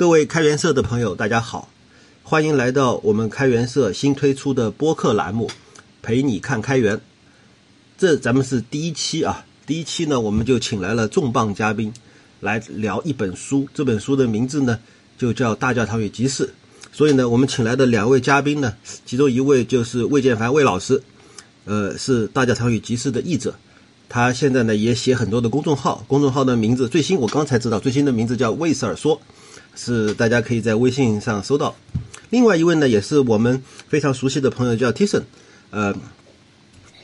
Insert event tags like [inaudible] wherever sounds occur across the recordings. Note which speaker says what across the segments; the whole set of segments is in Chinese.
Speaker 1: 各位开源社的朋友，大家好，欢迎来到我们开源社新推出的播客栏目《陪你看开源》。这咱们是第一期啊，第一期呢，我们就请来了重磅嘉宾来聊一本书。这本书的名字呢，就叫《大教堂与集市》。所以呢，我们请来的两位嘉宾呢，其中一位就是魏建凡魏老师，呃，是《大教堂与集市》的译者。他现在呢也写很多的公众号，公众号的名字最新我刚才知道，最新的名字叫魏 Sir 说。是大家可以在微信上搜到。另外一位呢，也是我们非常熟悉的朋友，叫 Tison，呃，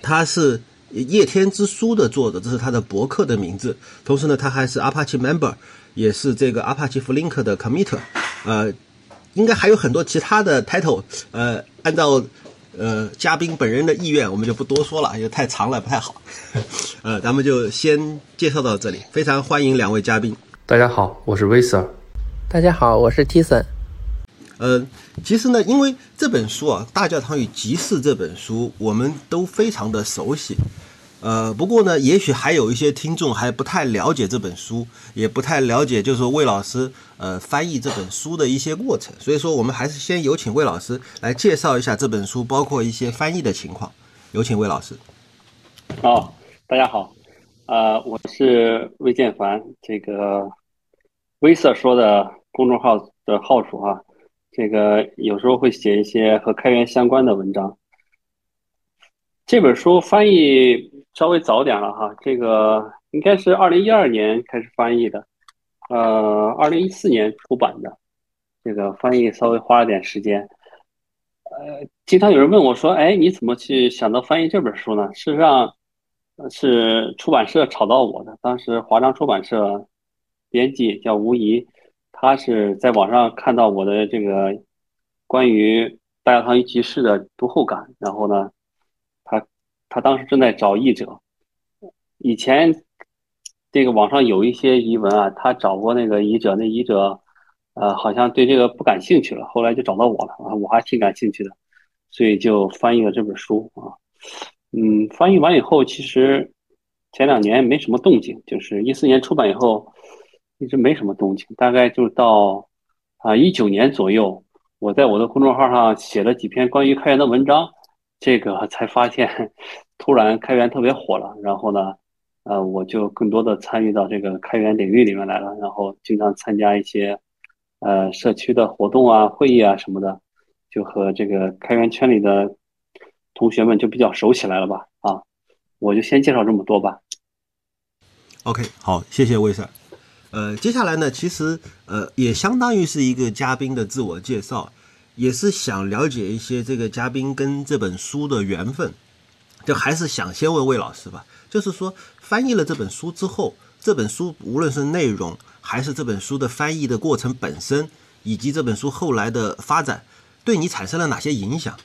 Speaker 1: 他是叶天之书的作者，这是他的博客的名字。同时呢，他还是 Apache member，也是这个 Apache Flink 的 Commiter，。呃，应该还有很多其他的 title。呃，按照呃嘉宾本人的意愿，我们就不多说了，因为太长了不太好。[laughs] 呃，咱们就先介绍到这里。非常欢迎两位嘉宾。
Speaker 2: 大家好，我是 Visa。
Speaker 3: 大家好，我是 Tison。
Speaker 1: 呃，其实呢，因为这本书啊，《大教堂与集市》这本书，我们都非常的熟悉。呃，不过呢，也许还有一些听众还不太了解这本书，也不太了解，就是说魏老师呃翻译这本书的一些过程。所以说，我们还是先有请魏老师来介绍一下这本书，包括一些翻译的情况。有请魏老师。
Speaker 4: 好，大家好，呃，我是魏建凡，这个。威瑟说的公众号的号主哈，这个有时候会写一些和开源相关的文章。这本书翻译稍微早点了哈，这个应该是二零一二年开始翻译的，呃，二零一四年出版的。这个翻译稍微花了点时间。呃，经常有人问我说：“哎，你怎么去想到翻译这本书呢？”事实上，是出版社炒到我的。当时华章出版社。编辑叫吴怡，他是在网上看到我的这个关于大教堂与集市的读后感，然后呢，他他当时正在找译者，以前这个网上有一些译文啊，他找过那个译者，那译者呃好像对这个不感兴趣了，后来就找到我了啊，我还挺感兴趣的，所以就翻译了这本书啊，嗯，翻译完以后，其实前两年没什么动静，就是一四年出版以后。一直没什么动静，大概就到啊一九年左右，我在我的公众号上写了几篇关于开源的文章，这个才发现突然开源特别火了。然后呢，呃，我就更多的参与到这个开源领域里面来了，然后经常参加一些呃社区的活动啊、会议啊什么的，就和这个开源圈里的同学们就比较熟起来了吧。啊，我就先介绍这么多吧。
Speaker 1: OK，好，谢谢魏 Sir。呃，接下来呢，其实呃也相当于是一个嘉宾的自我介绍，也是想了解一些这个嘉宾跟这本书的缘分。就还是想先问魏老师吧，就是说翻译了这本书之后，这本书无论是内容，还是这本书的翻译的过程本身，以及这本书后来的发展，对你产生了哪些影响？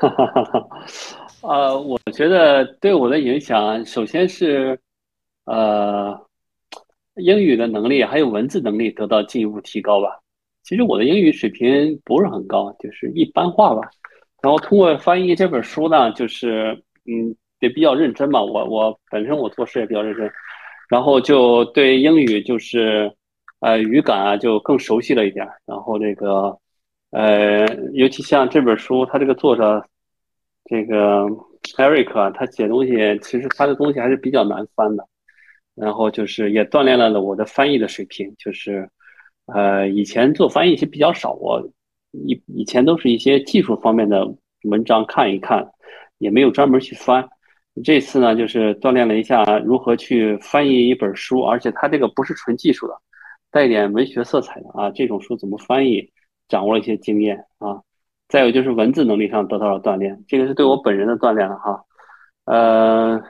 Speaker 4: 哈哈哈哈呃，我觉得对我的影响，首先是呃。英语的能力还有文字能力得到进一步提高吧。其实我的英语水平不是很高，就是一般化吧。然后通过翻译这本书呢，就是嗯，也比较认真嘛。我我本身我做事也比较认真，然后就对英语就是呃语感啊就更熟悉了一点。然后这个呃，尤其像这本书，他这个作者这个 Eric 啊他写东西，其实他的东西还是比较难翻的。然后就是也锻炼了我的翻译的水平，就是，呃，以前做翻译其实比较少，我以以前都是一些技术方面的文章看一看，也没有专门去翻。这次呢，就是锻炼了一下如何去翻译一本书，而且它这个不是纯技术的，带一点文学色彩的啊，这种书怎么翻译，掌握了一些经验啊。再有就是文字能力上得到了锻炼，这个是对我本人的锻炼了哈，呃。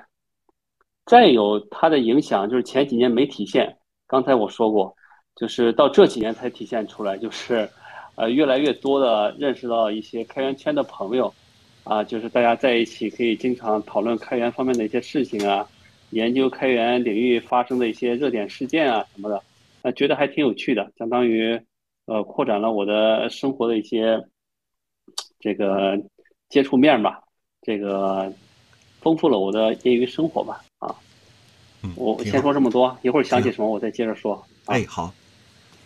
Speaker 4: 再有它的影响，就是前几年没体现。刚才我说过，就是到这几年才体现出来，就是，呃，越来越多的认识到一些开源圈的朋友，啊，就是大家在一起可以经常讨论开源方面的一些事情啊，研究开源领域发生的一些热点事件啊什么的，那觉得还挺有趣的，相当于，呃，扩展了我的生活的一些这个接触面吧，这个丰富了我的业余生活吧。我先说这么多，一会儿想起什么我再接着说。
Speaker 1: 哎，好，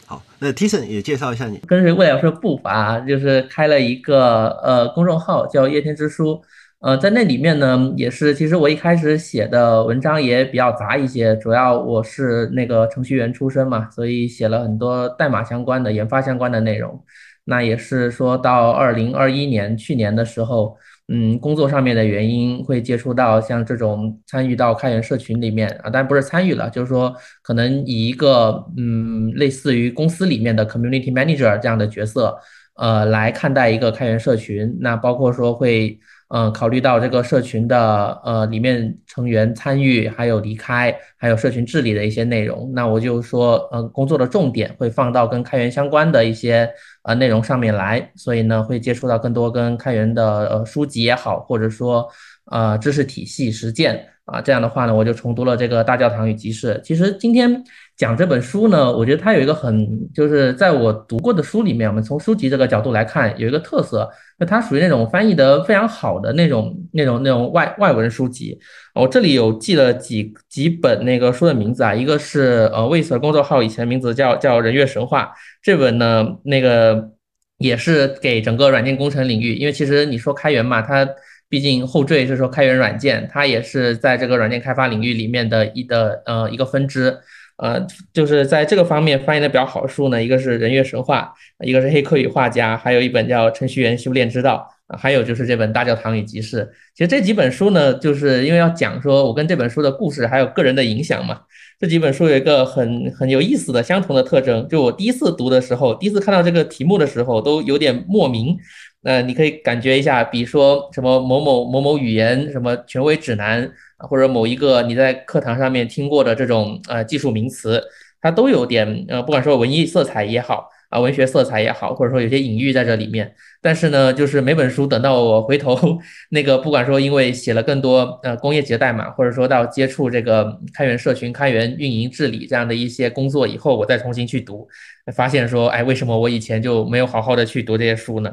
Speaker 1: 好，那 Tison 也介绍一下你，
Speaker 3: 跟随未来说步伐，就是开了一个呃公众号叫夜天之书，呃，在那里面呢，也是其实我一开始写的文章也比较杂一些，主要我是那个程序员出身嘛，所以写了很多代码相关的、研发相关的内容。那也是说到二零二一年去年的时候。嗯，工作上面的原因会接触到像这种参与到开源社群里面啊，但不是参与了，就是说可能以一个嗯类似于公司里面的 community manager 这样的角色，呃来看待一个开源社群。那包括说会嗯考虑到这个社群的呃里面成员参与还有离开，还有社群治理的一些内容。那我就说呃工作的重点会放到跟开源相关的一些。呃，内容上面来，所以呢，会接触到更多跟开源的呃书籍也好，或者说呃知识体系实践啊，这样的话呢，我就重读了这个《大教堂与集市》。其实今天讲这本书呢，我觉得它有一个很，就是在我读过的书里面，我们从书籍这个角度来看，有一个特色，那它属于那种翻译的非常好的那种、那种、那种外外文书籍。我这里有记了几几本那个书的名字啊，一个是呃魏 Sir 工作号以前名字叫叫人月神话。这本呢，那个也是给整个软件工程领域，因为其实你说开源嘛，它毕竟后缀是说开源软件，它也是在这个软件开发领域里面的一的呃一个分支，呃，就是在这个方面翻译的比较好的书呢，一个是人月神话，一个是黑客与画家，还有一本叫程序员修炼之道，还有就是这本大教堂与集市。其实这几本书呢，就是因为要讲说我跟这本书的故事还有个人的影响嘛。这几本书有一个很很有意思的相同的特征，就我第一次读的时候，第一次看到这个题目的时候，都有点莫名。那你可以感觉一下，比如说什么某某某某语言什么权威指南，或者某一个你在课堂上面听过的这种呃技术名词，它都有点呃，不管说文艺色彩也好。啊，文学色彩也好，或者说有些隐喻在这里面，但是呢，就是每本书等到我回头 [laughs] 那个，不管说因为写了更多呃工业级代码，或者说到接触这个开源社群、开源运营治理这样的一些工作以后，我再重新去读，发现说，哎，为什么我以前就没有好好的去读这些书呢？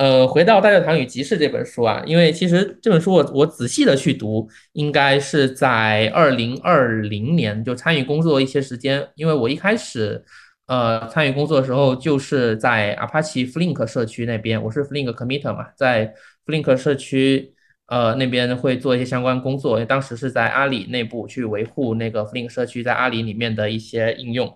Speaker 3: 呃，回到《大教堂与集市》这本书啊，因为其实这本书我我仔细的去读，应该是在二零二零年就参与工作一些时间，因为我一开始。呃，参与工作的时候就是在 Apache Flink 社区那边，我是 Flink committer 嘛，在 Flink 社区呃那边会做一些相关工作，因为当时是在阿里内部去维护那个 Flink 社区在阿里里面的一些应用，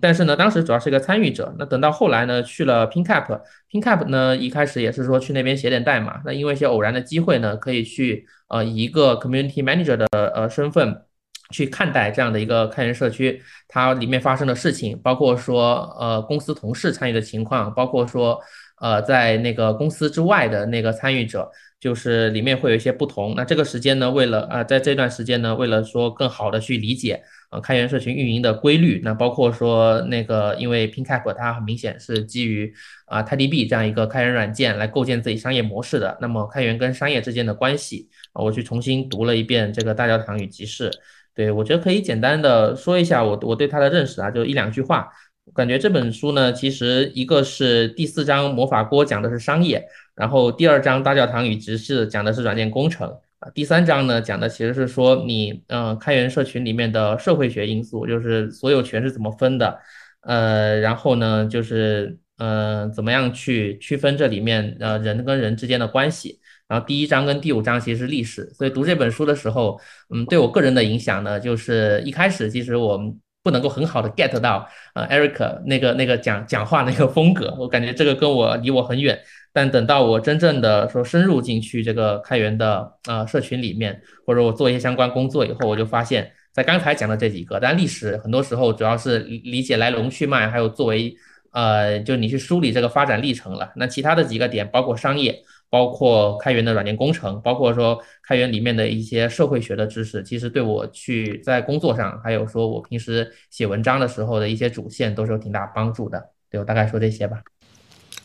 Speaker 3: 但是呢，当时主要是一个参与者。那等到后来呢，去了 PinCap，PinCap 呢一开始也是说去那边写点代码，那因为一些偶然的机会呢，可以去呃以一个 Community Manager 的呃身份。去看待这样的一个开源社区，它里面发生的事情，包括说呃公司同事参与的情况，包括说呃在那个公司之外的那个参与者，就是里面会有一些不同。那这个时间呢，为了啊在这段时间呢，为了说更好的去理解呃开源社群运营的规律，那包括说那个因为 PinCap 它很明显是基于啊 TiDB 这样一个开源软件来构建自己商业模式的，那么开源跟商业之间的关系啊，我去重新读了一遍这个大教堂与集市。对，我觉得可以简单的说一下我我对他的认识啊，就一两句话。感觉这本书呢，其实一个是第四章魔法锅讲的是商业，然后第二章大教堂与执事讲的是软件工程啊，第三章呢讲的其实是说你嗯开源社群里面的社会学因素，就是所有权是怎么分的，呃，然后呢就是呃怎么样去区分这里面呃人跟人之间的关系。然后第一章跟第五章其实是历史，所以读这本书的时候，嗯，对我个人的影响呢，就是一开始其实我们不能够很好的 get 到呃 Eric 那个那个讲讲话那个风格，我感觉这个跟我离我很远。但等到我真正的说深入进去这个开源的呃社群里面，或者我做一些相关工作以后，我就发现，在刚才讲的这几个，但历史很多时候主要是理解来龙去脉，还有作为呃，就你去梳理这个发展历程了。那其他的几个点，包括商业。包括开源的软件工程，包括说开源里面的一些社会学的知识，其实对我去在工作上，还有说我平时写文章的时候的一些主线，都是有挺大帮助的。对我大概说这些吧。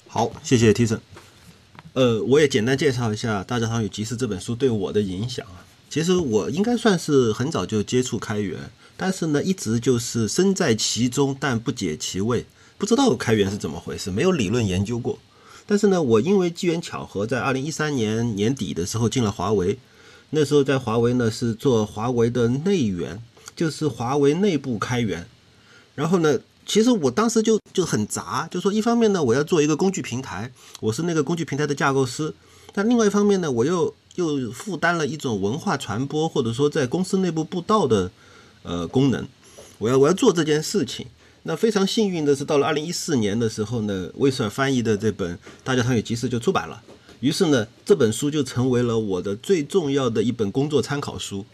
Speaker 1: 好，谢谢 T 森。呃，我也简单介绍一下《大教堂与集市》这本书对我的影响啊。其实我应该算是很早就接触开源，但是呢，一直就是身在其中，但不解其味，不知道开源是怎么回事，没有理论研究过。但是呢，我因为机缘巧合，在二零一三年年底的时候进了华为。那时候在华为呢是做华为的内源，就是华为内部开源。然后呢，其实我当时就就很杂，就说一方面呢，我要做一个工具平台，我是那个工具平台的架构师，但另外一方面呢，我又又负担了一种文化传播或者说在公司内部布道的呃功能，我要我要做这件事情。那非常幸运的是，到了二零一四年的时候呢，威瑟尔翻译的这本《大教堂与集市》就出版了。于是呢，这本书就成为了我的最重要的一本工作参考书。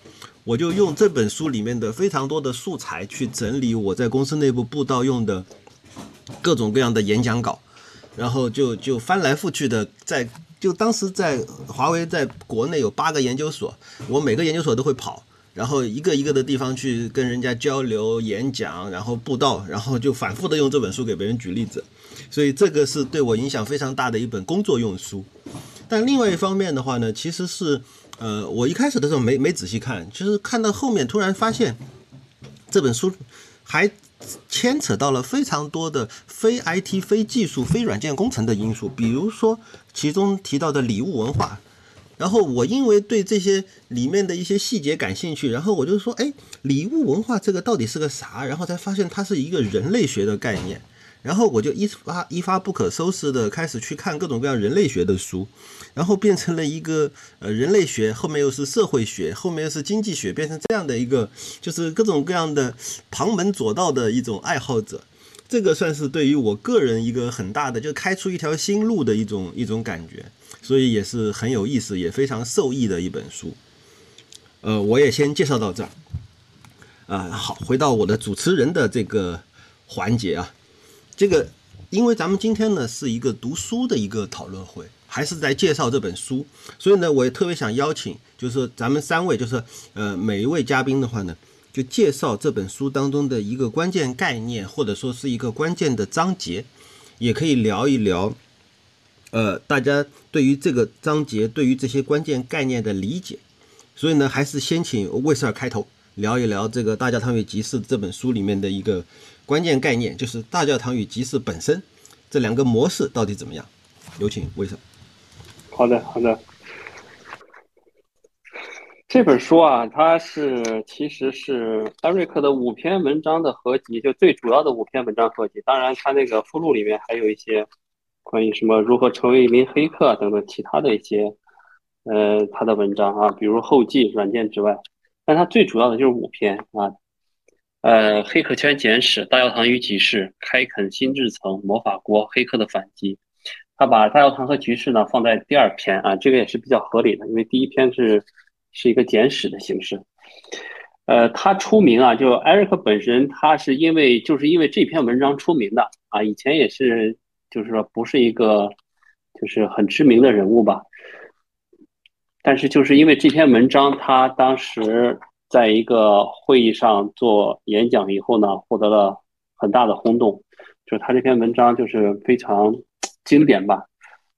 Speaker 1: 我就用这本书里面的非常多的素材去整理我在公司内部布道用的各种各样的演讲稿，然后就就翻来覆去的在就当时在华为在国内有八个研究所，我每个研究所都会跑。然后一个一个的地方去跟人家交流、演讲，然后布道，然后就反复的用这本书给别人举例子，所以这个是对我影响非常大的一本工作用书。但另外一方面的话呢，其实是，呃，我一开始的时候没没仔细看，其实看到后面突然发现，这本书还牵扯到了非常多的非 IT、非技术、非软件工程的因素，比如说其中提到的礼物文化。然后我因为对这些里面的一些细节感兴趣，然后我就说，哎，礼物文化这个到底是个啥？然后才发现它是一个人类学的概念。然后我就一发一发不可收拾的开始去看各种各样人类学的书，然后变成了一个呃人类学，后面又是社会学，后面又是经济学，变成这样的一个就是各种各样的旁门左道的一种爱好者。这个算是对于我个人一个很大的，就开出一条新路的一种一种感觉。所以也是很有意思，也非常受益的一本书。呃，我也先介绍到这儿。啊，好，回到我的主持人的这个环节啊。这个，因为咱们今天呢是一个读书的一个讨论会，还是在介绍这本书，所以呢，我也特别想邀请，就是咱们三位，就是呃每一位嘉宾的话呢，就介绍这本书当中的一个关键概念，或者说是一个关键的章节，也可以聊一聊。呃，大家对于这个章节，对于这些关键概念的理解，所以呢，还是先请魏尔开头聊一聊这个《大教堂与集市》这本书里面的一个关键概念，就是大教堂与集市本身这两个模式到底怎么样？有请魏尔。
Speaker 4: 好的，好的。这本书啊，它是其实是艾瑞克的五篇文章的合集，就最主要的五篇文章合集。当然，它那个附录里面还有一些。关于什么如何成为一名黑客等等其他的一些，呃，他的文章啊，比如后记软件之外，但他最主要的就是五篇啊，呃，黑客圈简史、大教堂与集市、开垦新智层、魔法国、黑客的反击。他把大教堂和局势呢放在第二篇啊，这个也是比较合理的，因为第一篇是是一个简史的形式。呃，他出名啊，就艾瑞克本身，他是因为就是因为这篇文章出名的啊，以前也是。就是说，不是一个就是很知名的人物吧，但是就是因为这篇文章，他当时在一个会议上做演讲以后呢，获得了很大的轰动。就是他这篇文章就是非常经典吧，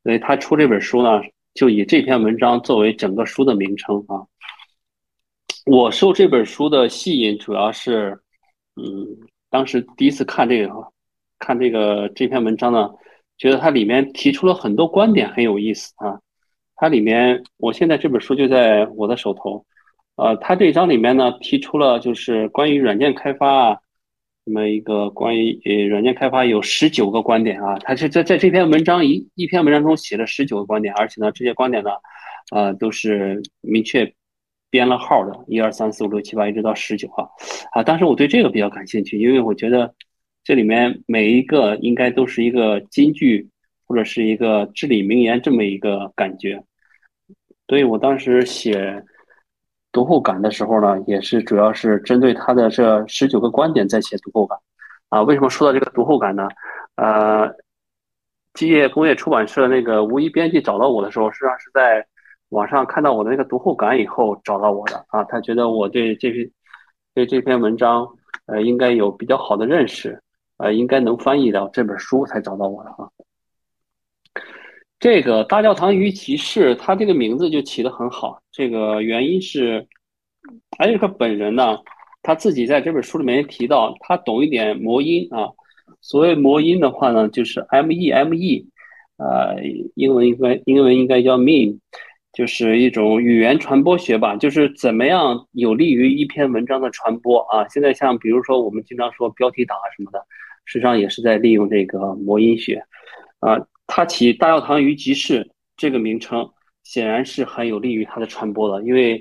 Speaker 4: 所以他出这本书呢，就以这篇文章作为整个书的名称啊。我受这本书的吸引，主要是，嗯，当时第一次看这个。看这个这篇文章呢，觉得它里面提出了很多观点，很有意思啊。它里面，我现在这本书就在我的手头，呃，他这一章里面呢，提出了就是关于软件开发啊，那么一个关于呃软件开发有十九个观点啊。他是在在这篇文章一一篇文章中写了十九个观点，而且呢，这些观点呢，呃，都是明确编了号的，一二三四五六七八，一直到十九号啊。当时我对这个比较感兴趣，因为我觉得。这里面每一个应该都是一个金句，或者是一个至理名言这么一个感觉，所以我当时写读后感的时候呢，也是主要是针对他的这十九个观点在写读后感。啊，为什么说到这个读后感呢？呃，基业工业出版社那个吴一编辑找到我的时候，实际上是在网上看到我的那个读后感以后找到我的。啊，他觉得我对这篇对这篇文章呃应该有比较好的认识。呃，应该能翻译到这本书才找到我的啊。这个大教堂与骑士，他这个名字就起得很好。这个原因是艾瑞克本人呢，他自己在这本书里面提到，他懂一点魔音啊。所谓魔音的话呢，就是 M E M E，呃，英文应该英文应该叫 mean。就是一种语言传播学吧，就是怎么样有利于一篇文章的传播啊。现在像比如说我们经常说标题党啊什么的，实际上也是在利用这个魔音学。啊，它起大药堂鱼集市这个名称，显然是很有利于它的传播的。因为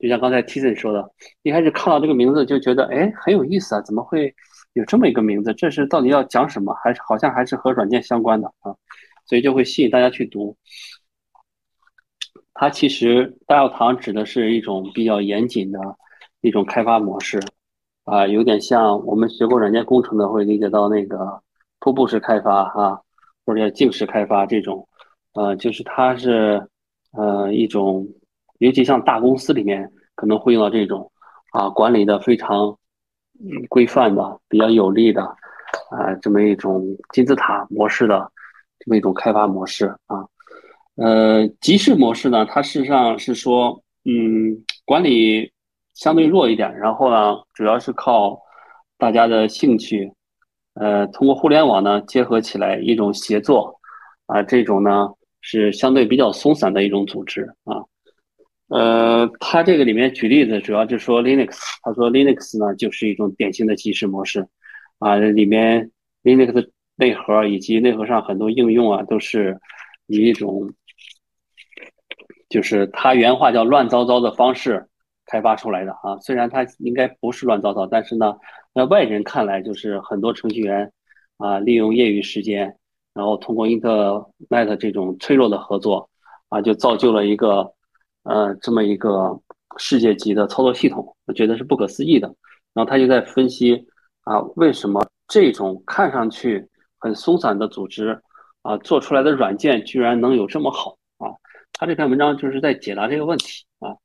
Speaker 4: 就像刚才 Tison 说的，一开始看到这个名字就觉得，哎，很有意思啊，怎么会有这么一个名字？这是到底要讲什么？还是好像还是和软件相关的啊？所以就会吸引大家去读。它其实大药堂指的是一种比较严谨的一种开发模式，啊，有点像我们学过软件工程的会理解到那个瀑布式开发哈。或者叫静式开发这种，呃，就是它是，呃，一种，尤其像大公司里面可能会用到这种，啊，管理的非常规范的、比较有力的，啊，这么一种金字塔模式的这么一种开发模式啊，呃，集市模式呢，它事实上是说，嗯，管理相对弱一点，然后呢，主要是靠大家的兴趣。呃，通过互联网呢结合起来一种协作，啊，这种呢是相对比较松散的一种组织啊。呃，他这个里面举例子，主要就说 Linux，他说 Linux 呢就是一种典型的集市模式，啊，里面 Linux 内核以及内核上很多应用啊，都是以一种，就是他原话叫乱糟糟的方式开发出来的啊。虽然它应该不是乱糟糟，但是呢。在外人看来，就是很多程序员啊，利用业余时间，然后通过 Internet 这种脆弱的合作啊，就造就了一个呃这么一个世界级的操作系统，我觉得是不可思议的。然后他就在分析啊，为什么这种看上去很松散的组织啊，做出来的软件居然能有这么好啊？他这篇文章就是在解答这个问题啊。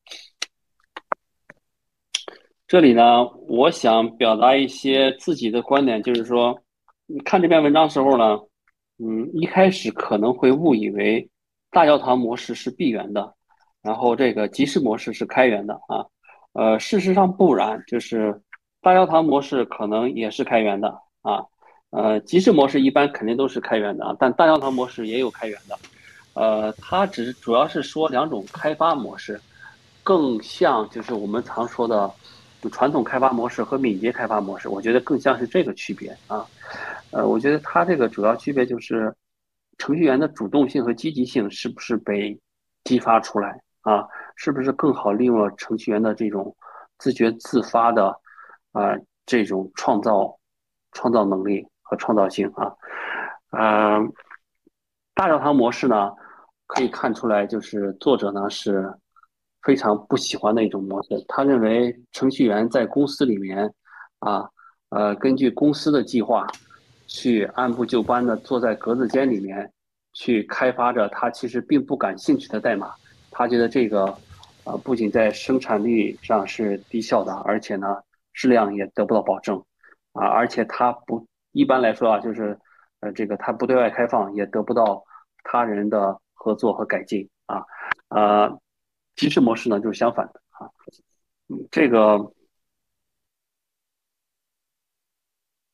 Speaker 4: 这里呢，我想表达一些自己的观点，就是说，你看这篇文章时候呢，嗯，一开始可能会误以为大教堂模式是闭源的，然后这个集市模式是开源的啊，呃，事实上不然，就是大教堂模式可能也是开源的啊，呃，集市模式一般肯定都是开源的啊，但大教堂模式也有开源的，呃，它只是主要是说两种开发模式，更像就是我们常说的。就传统开发模式和敏捷开发模式，我觉得更像是这个区别啊。呃，我觉得它这个主要区别就是，程序员的主动性和积极性是不是被激发出来啊？是不是更好利用了程序员的这种自觉自发的啊这种创造创造能力和创造性啊？嗯，大教堂模式呢，可以看出来就是作者呢是。非常不喜欢的一种模式。他认为程序员在公司里面，啊，呃，根据公司的计划，去按部就班的坐在格子间里面，去开发着他其实并不感兴趣的代码。他觉得这个，啊，不仅在生产力上是低效的，而且呢，质量也得不到保证，啊，而且他不一般来说啊，就是，呃，这个他不对外开放，也得不到他人的合作和改进，啊，呃。集市模式呢，就是相反的啊。这个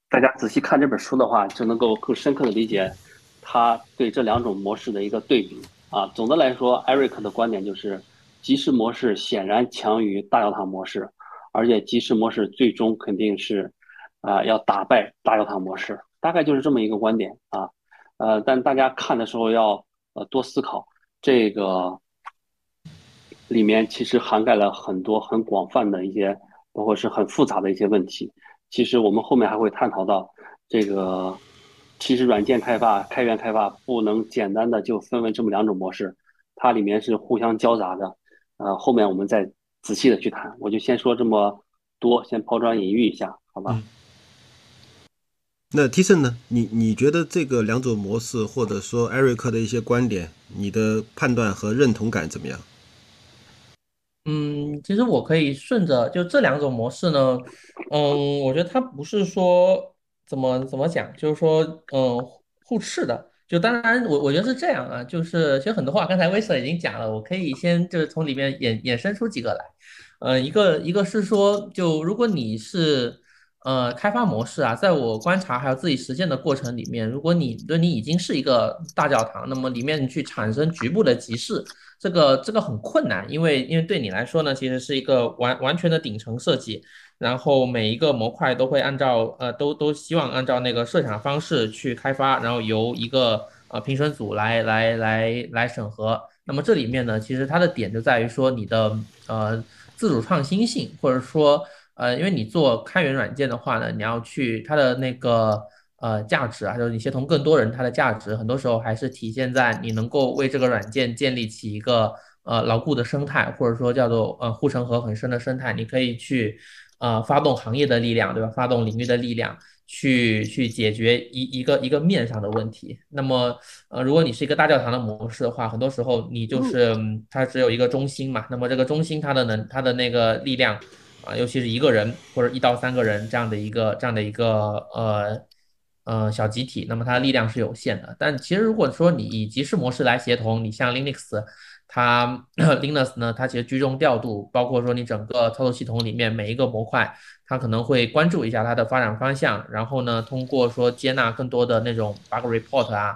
Speaker 4: 大家仔细看这本书的话，就能够更深刻的理解他对这两种模式的一个对比啊。总的来说，Eric 的观点就是，集市模式显然强于大教堂模式，而且集市模式最终肯定是啊要打败大教堂模式，大概就是这么一个观点啊。呃，但大家看的时候要呃多思考这个。里面其实涵盖了很多很广泛的一些，包括是很复杂的一些问题。其实我们后面还会探讨到这个，其实软件开发、开源开发不能简单的就分为这么两种模式，它里面是互相交杂的。呃，后面我们再仔细的去谈。我就先说这么多，先抛砖引玉一下，好吧？
Speaker 1: 那 Tison 呢？你你觉得这个两种模式，或者说艾瑞克的一些观点，你的判断和认同感怎么样？
Speaker 3: 嗯，其实我可以顺着就这两种模式呢，嗯，我觉得它不是说怎么怎么讲，就是说嗯互斥的。就当然我我觉得是这样啊，就是其实很多话刚才威瑟已经讲了，我可以先就是从里面衍衍生出几个来。嗯，一个一个是说，就如果你是呃，开发模式啊，在我观察还有自己实践的过程里面，如果你对你已经是一个大教堂，那么里面你去产生局部的集市，这个这个很困难，因为因为对你来说呢，其实是一个完完全的顶层设计，然后每一个模块都会按照呃都都希望按照那个设想方式去开发，然后由一个呃评审组来来来来审核。那么这里面呢，其实它的点就在于说你的呃自主创新性，或者说。呃，因为你做开源软件的话呢，你要去它的那个呃价值啊，就是你协同更多人，它的价值很多时候还是体现在你能够为这个软件建立起一个呃牢固的生态，或者说叫做呃护城河很深的生态。你可以去呃发动行业的力量，对吧？发动领域的力量，去去解决一一个一个面上的问题。那么呃，如果你是一个大教堂的模式的话，很多时候你就是它只有一个中心嘛，那么这个中心它的能它的那个力量。啊，尤其是一个人或者一到三个人这样的一个这样的一个呃呃小集体，那么它的力量是有限的。但其实如果说你以集市模式来协同，你像 Linux，它 [clears throat] Linux 呢，它其实居中调度，包括说你整个操作系统里面每一个模块，它可能会关注一下它的发展方向，然后呢，通过说接纳更多的那种 bug report 啊，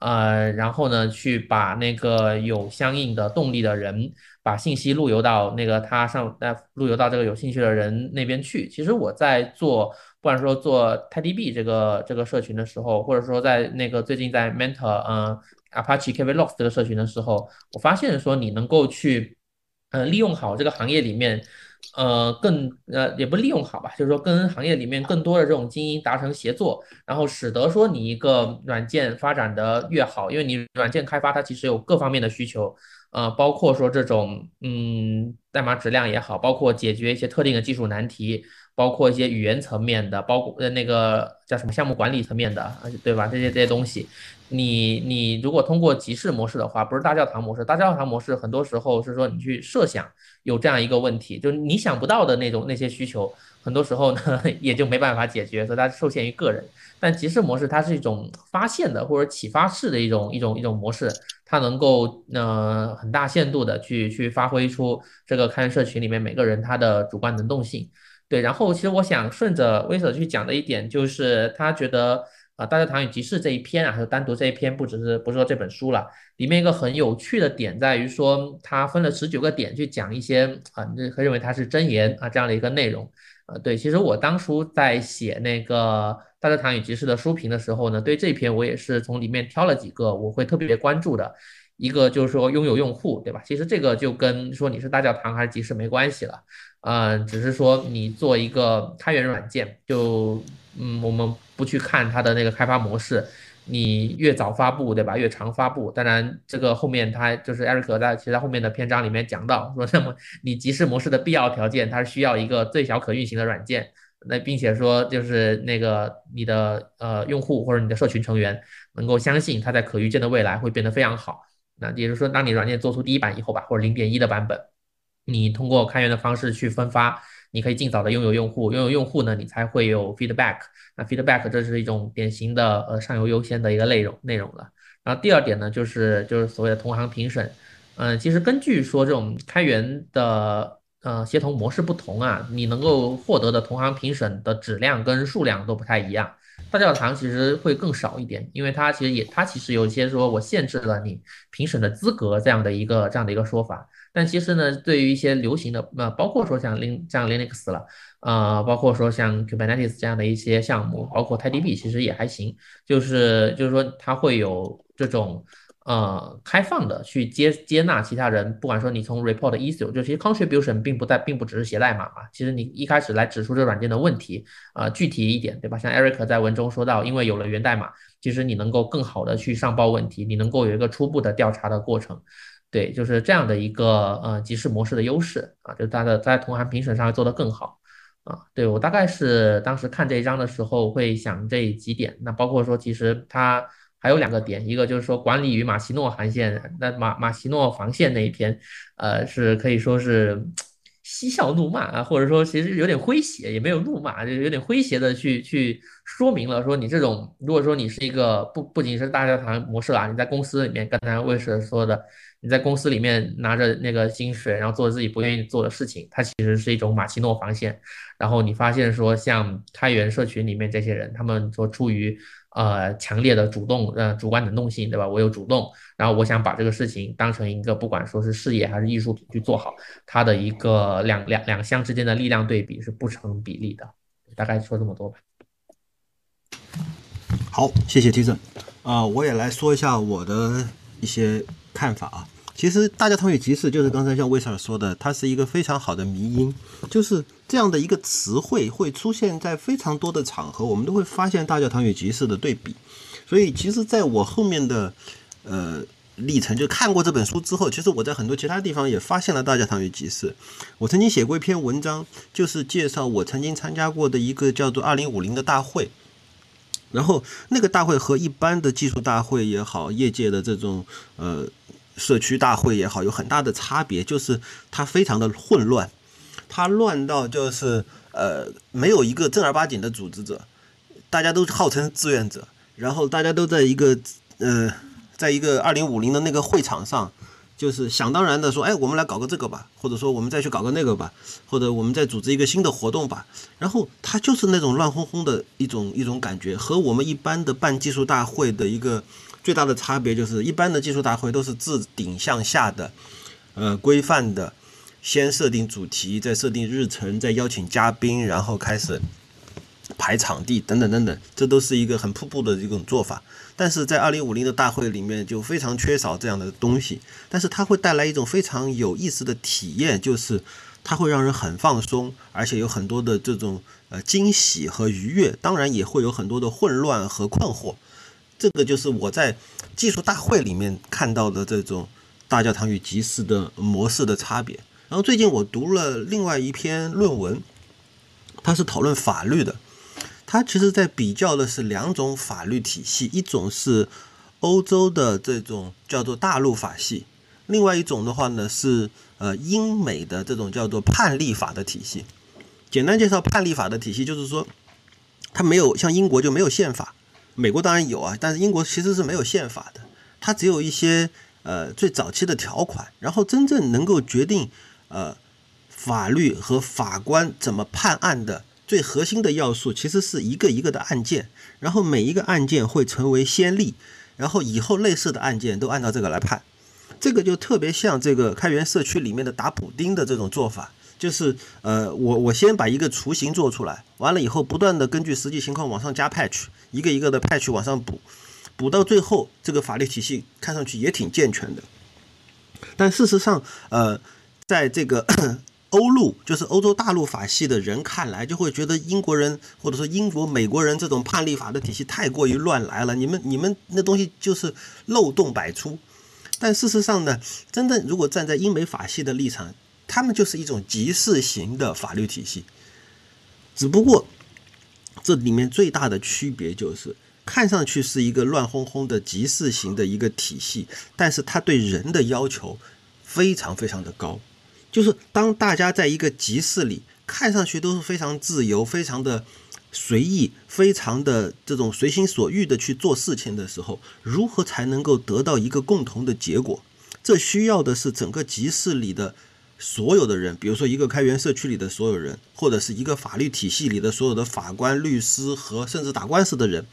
Speaker 3: 呃，然后呢，去把那个有相应的动力的人。把信息路由到那个他上，那路由到这个有兴趣的人那边去。其实我在做，不管说做 TiDB 这个这个社群的时候，或者说在那个最近在 Mentor，嗯，Apache KV Logs 这个社群的时候，我发现说你能够去，呃，利用好这个行业里面，呃，更呃也不利用好吧，就是说跟行业里面更多的这种精英达成协作，然后使得说你一个软件发展的越好，因为你软件开发它其实有各方面的需求。呃，包括说这种，嗯，代码质量也好，包括解决一些特定的技术难题，包括一些语言层面的，包括呃那个叫什么项目管理层面的，对吧？这些这些东西，你你如果通过集市模式的话，不是大教堂模式，大教堂模式很多时候是说你去设想有这样一个问题，就是你想不到的那种那些需求，很多时候呢 [laughs] 也就没办法解决，所以它受限于个人。但集市模式它是一种发现的或者启发式的一种一种一种模式。它能够呃很大限度的去去发挥出这个开源社群里面每个人他的主观能动性，对。然后其实我想顺着威瑟去讲的一点就是，他觉得啊大教堂与集市这一篇啊，还有单独这一篇不只是不是说这本书了，里面一个很有趣的点在于说，他分了十九个点去讲一些啊，可认为它是真言啊这样的一个内容。呃，对，其实我当初在写那个大教堂与集市的书评的时候呢，对这篇我也是从里面挑了几个我会特别关注的，一个就是说拥有用户，对吧？其实这个就跟说你是大教堂还是集市没关系了，嗯，只是说你做一个开源软件，就嗯，我们不去看它的那个开发模式。你越早发布，对吧？越长发布。当然，这个后面它就是 Eric 在其实后面的篇章里面讲到说，那么你即时模式的必要条件，它是需要一个最小可运行的软件。那并且说，就是那个你的呃用户或者你的社群成员能够相信它在可预见的未来会变得非常好。那也就是说，当你软件做出第一版以后吧，或者零点一的版本，你通过开源的方式去分发。你可以尽早的拥有用户，拥有用户呢，你才会有 feedback。那 feedback 这是一种典型的呃上游优先的一个内容内容了。然后第二点呢，就是就是所谓的同行评审。嗯，其实根据说这种开源的呃协同模式不同啊，你能够获得的同行评审的质量跟数量都不太一样。大教堂其实会更少一点，因为它其实也它其实有一些说我限制了你评审的资格这样的一个这样的一个说法。但其实呢，对于一些流行的，呃，包括说像 Lin 像 Linux 了，呃，包括说像 Kubernetes 这样的一些项目，包括 TiDB，其实也还行。就是就是说，它会有这种呃开放的去接接纳其他人，不管说你从 report issue，就其实 contribution 并不在，并不只是写代码嘛。其实你一开始来指出这软件的问题，呃，具体一点，对吧？像 Eric 在文中说到，因为有了源代码，其实你能够更好的去上报问题，你能够有一个初步的调查的过程。对，就是这样的一个呃集市模式的优势啊，就它的在同行评审上做得更好啊。对我大概是当时看这一章的时候会想这几点，那包括说其实它还有两个点，一个就是说管理与马奇诺航线，那马马奇诺防线那一篇，呃是可以说是嬉笑怒骂啊，或者说其实有点诙谐，也没有怒骂，就是有点诙谐的去去说明了说你这种，如果说你是一个不不仅是大教堂模式啊，你在公司里面，刚才魏师说的，你在公司里面拿着那个薪水，然后做自己不愿意做的事情，它其实是一种马奇诺防线。然后你发现说，像开源社群里面这些人，他们说出于呃强烈的主动呃主观能动性，对吧？我有主动。然后我想把这个事情当成一个，不管说是事业还是艺术品去做好，它的一个两两两项之间的力量对比是不成比例的。大概说这么多吧。
Speaker 1: 好，谢谢提正。啊，我也来说一下我的一些看法啊。其实大教堂与集市就是刚才像威塞尔说的，它是一个非常好的迷因，就是这样的一个词汇会出现在非常多的场合，我们都会发现大教堂与集市的对比。所以其实在我后面的。呃，历程就看过这本书之后，其实我在很多其他地方也发现了大教堂与集市。我曾经写过一篇文章，就是介绍我曾经参加过的一个叫做“二零五零”的大会。然后那个大会和一般的技术大会也好，业界的这种呃社区大会也好，有很大的差别，就是它非常的混乱，它乱到就是呃没有一个正儿八经的组织者，大家都号称志愿者，然后大家都在一个呃。在一个二零五零的那个会场上，就是想当然的说，哎，我们来搞个这个吧，或者说我们再去搞个那个吧，或者我们再组织一个新的活动吧。然后它就是那种乱哄哄的一种一种感觉，和我们一般的办技术大会的一个最大的差别就是，一般的技术大会都是自顶向下的，呃，规范的，先设定主题，再设定日程，再邀请嘉宾，然后开始排场地等等等等，这都是一个很瀑布的一种做法。但是在二零五零的大会里面就非常缺少这样的东西，但是它会带来一种非常有意思的体验，就是它会让人很放松，而且有很多的这种呃惊喜和愉悦，当然也会有很多的混乱和困惑。这个就是我在技术大会里面看到的这种大教堂与集市的模式的差别。然后最近我读了另外一篇论文，它是讨论法律的。它其实在比较的是两种法律体系，一种是欧洲的这种叫做大陆法系，另外一种的话呢是呃英美的这种叫做判例法的体系。简单介绍判例法的体系，就是说它没有像英国就没有宪法，美国当然有啊，但是英国其实是没有宪法的，它只有一些呃最早期的条款，然后真正能够决定呃法律和法官怎么判案的。最核心的要素其实是一个一个的案件，然后每一个案件会成为先例，然后以后类似的案件都按照这个来判。这个就特别像这个开源社区里面的打补丁的这种做法，就是呃，我我先把一个雏形做出来，完了以后不断的根据实际情况往上加 patch，一个一个的派去往上补，补到最后这个法律体系看上去也挺健全的。但事实上，呃，在这个。[coughs] 欧陆就是欧洲大陆法系的人看来，就会觉得英国人或者说英国、美国人这种判例法的体系太过于乱来了。你们、你们那东西就是漏洞百出。但事实上呢，真正如果站在英美法系的立场，他们就是一种集市型的法律体系。只不过这里面最大的区别就是，看上去是一个乱哄哄的集市型的一个体系，但是它对人的要求非常非常的高。就是当大家在一个集市里，看上去都是非常自由、非常的随意、非常的这种随心所欲的去做事情的时候，如何才能够得到一个共同的结果？这需要的是整个集市里的所有的人，比如说一个开源社区里的所有人，或者是一个法律体系里的所有的法官、律师和甚至打官司的人，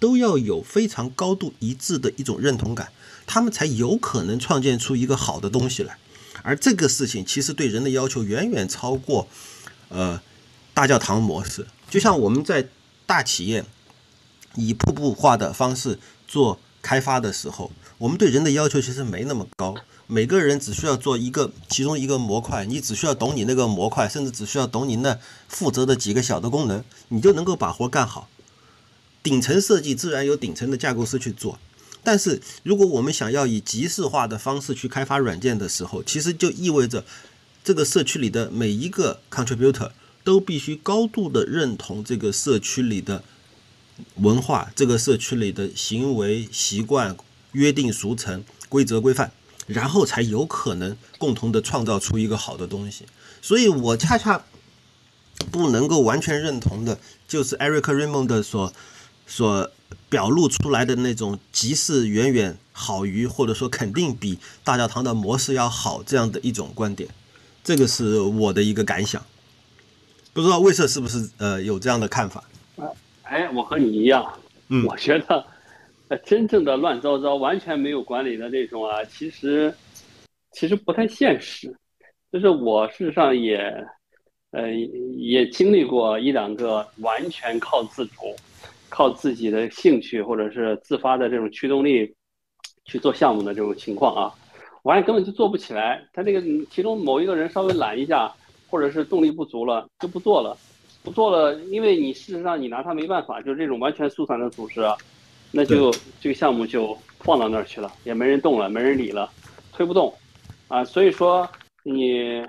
Speaker 1: 都要有非常高度一致的一种认同感，他们才有可能创建出一个好的东西来。而这个事情其实对人的要求远远超过，呃，大教堂模式。就像我们在大企业以瀑布化的方式做开发的时候，我们对人的要求其实没那么高。每个人只需要做一个其中一个模块，你只需要懂你那个模块，甚至只需要懂你那负责的几个小的功能，你就能够把活干好。顶层设计自然由顶层的架构师去做。但是，如果我们想要以集市化的方式去开发软件的时候，其实就意味着这个社区里的每一个 contributor 都必须高度的认同这个社区里的文化、这个社区里的行为习惯、约定俗成、规则规范，然后才有可能共同的创造出一个好的东西。所以我恰恰不能够完全认同的，就是 Eric Raymond 所所表露出来的那种即是远远好于或者说肯定比大教堂的模式要好这样的一种观点，这个是我的一个感想。不知道魏社是不是呃有这样的看法？
Speaker 4: 哎，我和你一样，
Speaker 1: 嗯
Speaker 4: 我觉得，呃，呃真正的乱糟糟、完全没有管理的这种啊，其实其实不太现实。就是我事实上也，呃，也经历过一两个完全靠自主、靠自己的兴趣或者是自发的这种驱动力去做项目的这种情况啊，完了根本就做不起来。他这个其中某一个人稍微懒一下，或者是动力不足了，就不做了。不做了，因为你事实上你拿他没办法，就是这种完全疏散的组织啊，那就这个项目就放到那儿去了，也没人动了，没人理了，推不动，啊，所以说你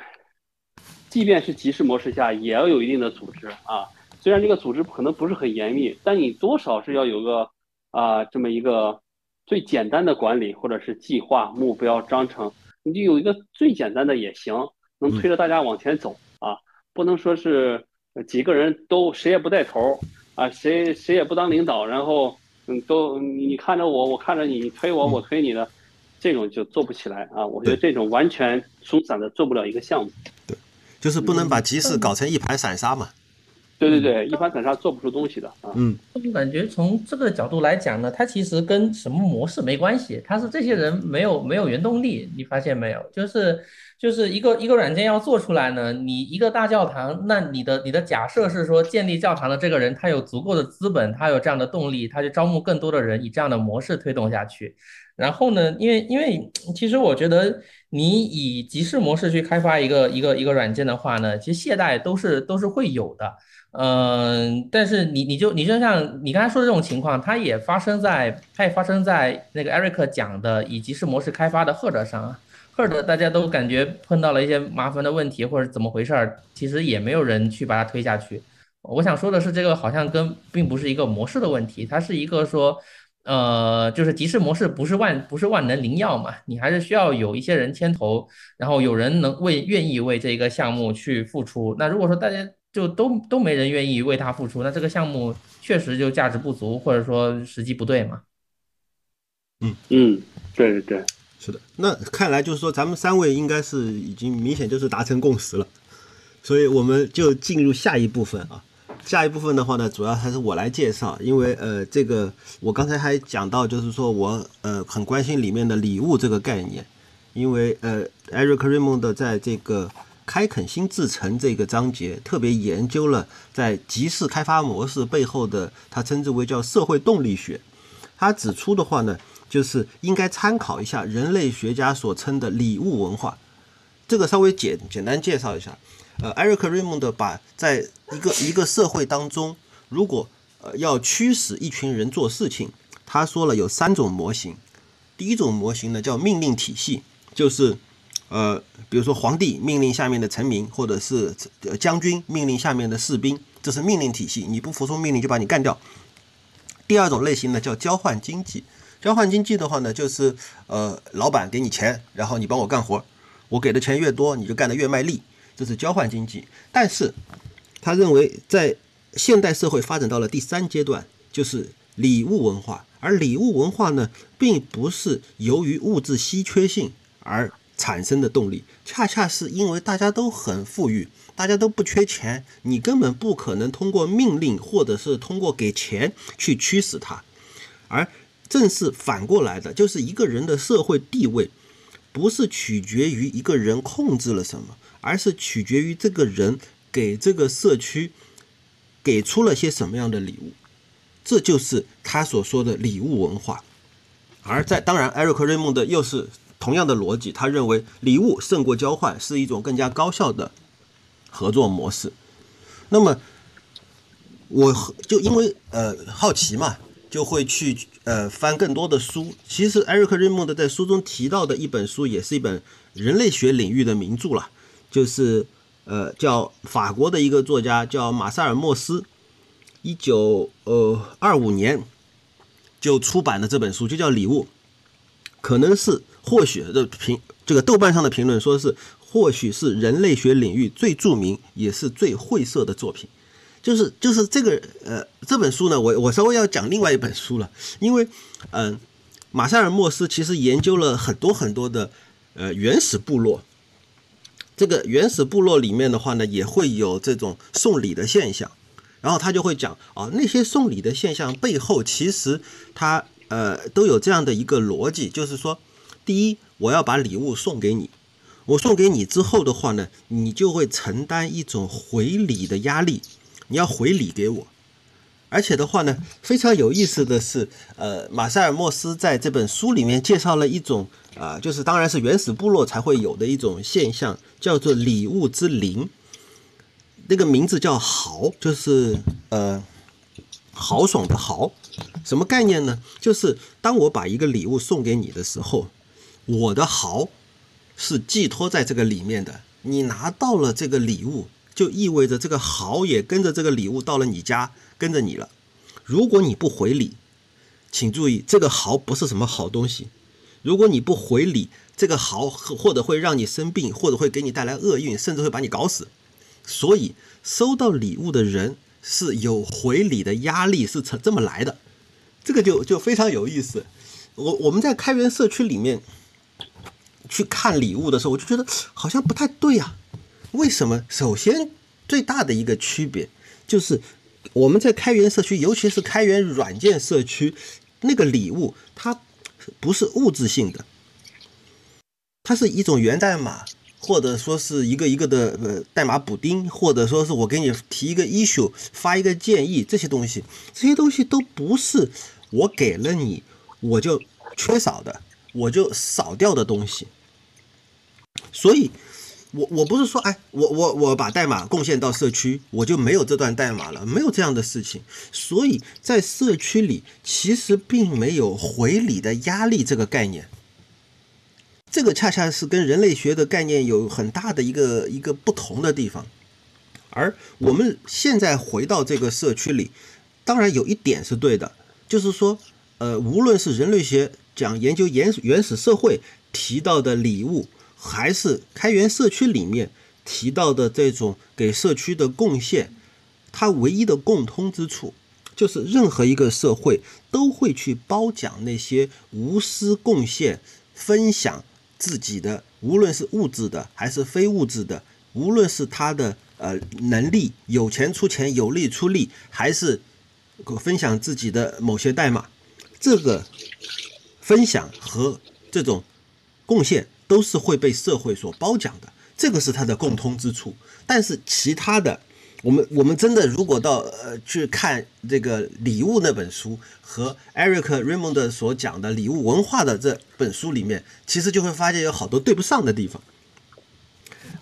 Speaker 4: 即便是集市模式下，也要有一定的组织啊。虽然这个组织可能不是很严密，但你多少是要有个啊这么一个最简单的管理，或者是计划、目标、章程，你就有一个最简单的也行，能推着大家往前走啊，不能说是。几个人都谁也不带头啊，谁谁也不当领导，然后嗯，都你看着我，我看着你，你推我，我推你的，这种就做不起来啊。我觉得这种完全松散的做不了一个项目。
Speaker 1: 对，就是不能把集市搞成一盘散沙嘛。
Speaker 4: 对对对，一盘散沙做不出东西的啊。
Speaker 1: 嗯，
Speaker 3: 我感觉从这个角度来讲呢，它其实跟什么模式没关系，它是这些人没有没有原动力，你发现没有？就是就是一个一个软件要做出来呢，你一个大教堂，那你的你的假设是说建立教堂的这个人他有足够的资本，他有这样的动力，他就招募更多的人，以这样的模式推动下去。然后呢，因为因为其实我觉得你以集市模式去开发一个一个一个软件的话呢，其实懈怠都是都是会有的。嗯，但是你你就你就像你刚才说的这种情况，它也发生在它也发生在那个 Eric 讲的以及是模式开发的 Herd 上啊。Herd 大家都感觉碰到了一些麻烦的问题或者怎么回事儿，其实也没有人去把它推下去。我想说的是，这个好像跟并不是一个模式的问题，它是一个说，呃，就是集市模式不是万不是万能灵药嘛，你还是需要有一些人牵头，然后有人能为愿意为这个项目去付出。那如果说大家就都都没人愿意为他付出，那这个项目确实就价值不足，或者说时机不对嘛。
Speaker 1: 嗯
Speaker 4: 嗯，对对对，
Speaker 1: 是的。那看来就是说，咱们三位应该是已经明显就是达成共识了，所以我们就进入下一部分啊。下一部分的话呢，主要还是我来介绍，因为呃，这个我刚才还讲到，就是说我呃很关心里面的礼物这个概念，因为呃，Eric Raymond 在这个。开垦新制成这个章节特别研究了在集市开发模式背后的，他称之为叫社会动力学。他指出的话呢，就是应该参考一下人类学家所称的礼物文化。这个稍微简简单介绍一下。呃，艾瑞克·瑞蒙德把在一个一个社会当中，如果呃要驱使一群人做事情，他说了有三种模型。第一种模型呢叫命令体系，就是。呃，比如说皇帝命令下面的臣民，或者是将军命令下面的士兵，这是命令体系。你不服从命令就把你干掉。第二种类型呢叫交换经济。交换经济的话呢，就是呃，老板给你钱，然后你帮我干活，我给的钱越多，你就干得越卖力，这是交换经济。但是他认为，在现代社会发展到了第三阶段，就是礼物文化。而礼物文化呢，并不是由于物质稀缺性而产生的动力，恰恰是因为大家都很富裕，大家都不缺钱，你根本不可能通过命令或者是通过给钱去驱使他，而正是反过来的，就是一个人的社会地位，不是取决于一个人控制了什么，而是取决于这个人给这个社区给出了些什么样的礼物，这就是他所说的礼物文化。而在当然，艾瑞克·瑞蒙德又是。同样的逻辑，他认为礼物胜过交换是一种更加高效的合作模式。那么，我就因为呃好奇嘛，就会去呃翻更多的书。其实，艾瑞克·瑞蒙德在书中提到的一本书，也是一本人类学领域的名著了，就是呃叫法国的一个作家叫马萨尔·莫斯，一九呃二五年就出版的这本书，就叫《礼物》，可能是。或许的评这个豆瓣上的评论说是，或许是人类学领域最著名也是最晦涩的作品。就是就是这个呃这本书呢，我我稍微要讲另外一本书了，因为嗯，马塞尔莫斯其实研究了很多很多的呃原始部落。这个原始部落里面的话呢，也会有这种送礼的现象，然后他就会讲啊，那些送礼的现象背后，其实他呃都有这样的一个逻辑，就是说，第一，我要把礼物送给你，我送给你之后的话呢，你就会承担一种回礼的压力，你要回礼给我。而且的话呢，非常有意思的是，呃，马塞尔莫斯在这本书里面介绍了一种啊，就是当然是原始部落才会有的一种现象，叫做礼物之灵。那个名字叫豪，就是呃豪爽的豪。什么概念呢？就是当我把一个礼物送给你的时候，我的豪是寄托在这个里面的。你拿到了这个礼物，就意味着这个豪也跟着这个礼物到了你家。跟着你了，如果你不回礼，请注意，这个豪不是什么好东西。如果你不回礼，这个豪或者会让你生病，或者会给你带来厄运，甚至会把你搞死。所以，收到礼物的人是有回礼的压力，是成这么来的。这个就就非常有意思。我我们在开源社区里面去看礼物的时候，我就觉得好像不太对啊。为什么？首先，最大的一个区别就是。我们在开源社区，尤其是开源软件社区，那个礼物它不是物质性的，它是一种源代码，或者说是一个一个的呃代码补丁，或者说是我给你提一个 issue，发一个建议，这些东西，这些东西都不是我给了你我就缺少的，我就少掉的东西，所以。我我不是说，哎，我我我把代码贡献到社区，我就没有这段代码了，没有这样的事情。所以在社区里，其实并没有回礼的压力这个概念。这个恰恰是跟人类学的概念有很大的一个一个不同的地方。而我们现在回到这个社区里，当然有一点是对的，就是说，呃，无论是人类学讲研究原原始社会提到的礼物。还是开源社区里面提到的这种给社区的贡献，它唯一的共通之处，就是任何一个社会都会去褒奖那些无私贡献、分享自己的，无论是物质的还是非物质的，无论是他的呃能力，有钱出钱，有力出力，还是分享自己的某些代码，这个分享和这种贡献。都是会被社会所褒奖的，这个是它的共通之处。但是其他的，我们我们真的如果到呃去看这个礼物那本书和 Eric Raymond 所讲的礼物文化的这本书里面，其实就会发现有好多对不上的地方。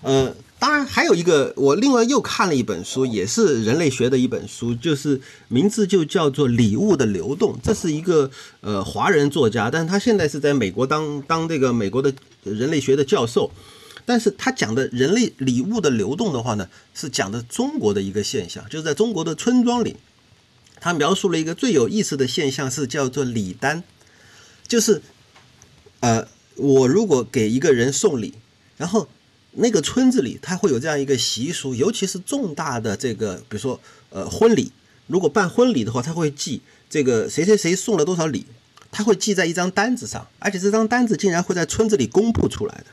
Speaker 1: 呃，当然还有一个，我另外又看了一本书，也是人类学的一本书，就是名字就叫做《礼物的流动》，这是一个呃华人作家，但是他现在是在美国当当这个美国的。人类学的教授，但是他讲的人类礼物的流动的话呢，是讲的中国的一个现象，就是在中国的村庄里，他描述了一个最有意思的现象，是叫做礼单，就是，呃，我如果给一个人送礼，然后那个村子里他会有这样一个习俗，尤其是重大的这个，比如说呃婚礼，如果办婚礼的话，他会记这个谁谁谁送了多少礼。他会记在一张单子上，而且这张单子竟然会在村子里公布出来的。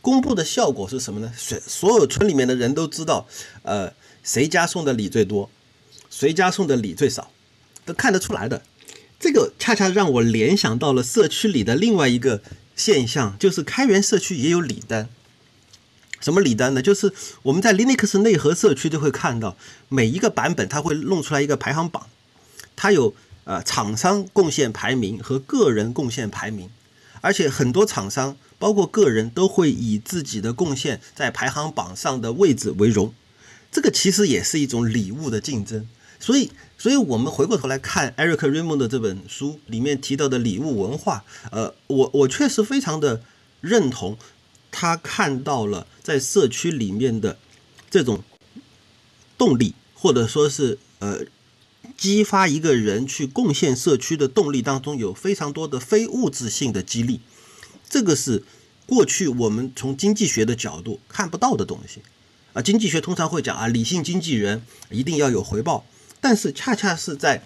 Speaker 1: 公布的效果是什么呢？所所有村里面的人都知道，呃，谁家送的礼最多，谁家送的礼最少，都看得出来的。这个恰恰让我联想到了社区里的另外一个现象，就是开源社区也有礼单。什么礼单呢？就是我们在 Linux 内核社区都会看到，每一个版本它会弄出来一个排行榜，它有。呃，厂商贡献排名和个人贡献排名，而且很多厂商包括个人都会以自己的贡献在排行榜上的位置为荣。这个其实也是一种礼物的竞争。所以，所以我们回过头来看 Eric Raymond 的这本书里面提到的礼物文化，呃，我我确实非常的认同，他看到了在社区里面的这种动力，或者说是呃。激发一个人去贡献社区的动力当中，有非常多的非物质性的激励。这个是过去我们从经济学的角度看不到的东西啊。经济学通常会讲啊，理性经纪人一定要有回报，但是恰恰是在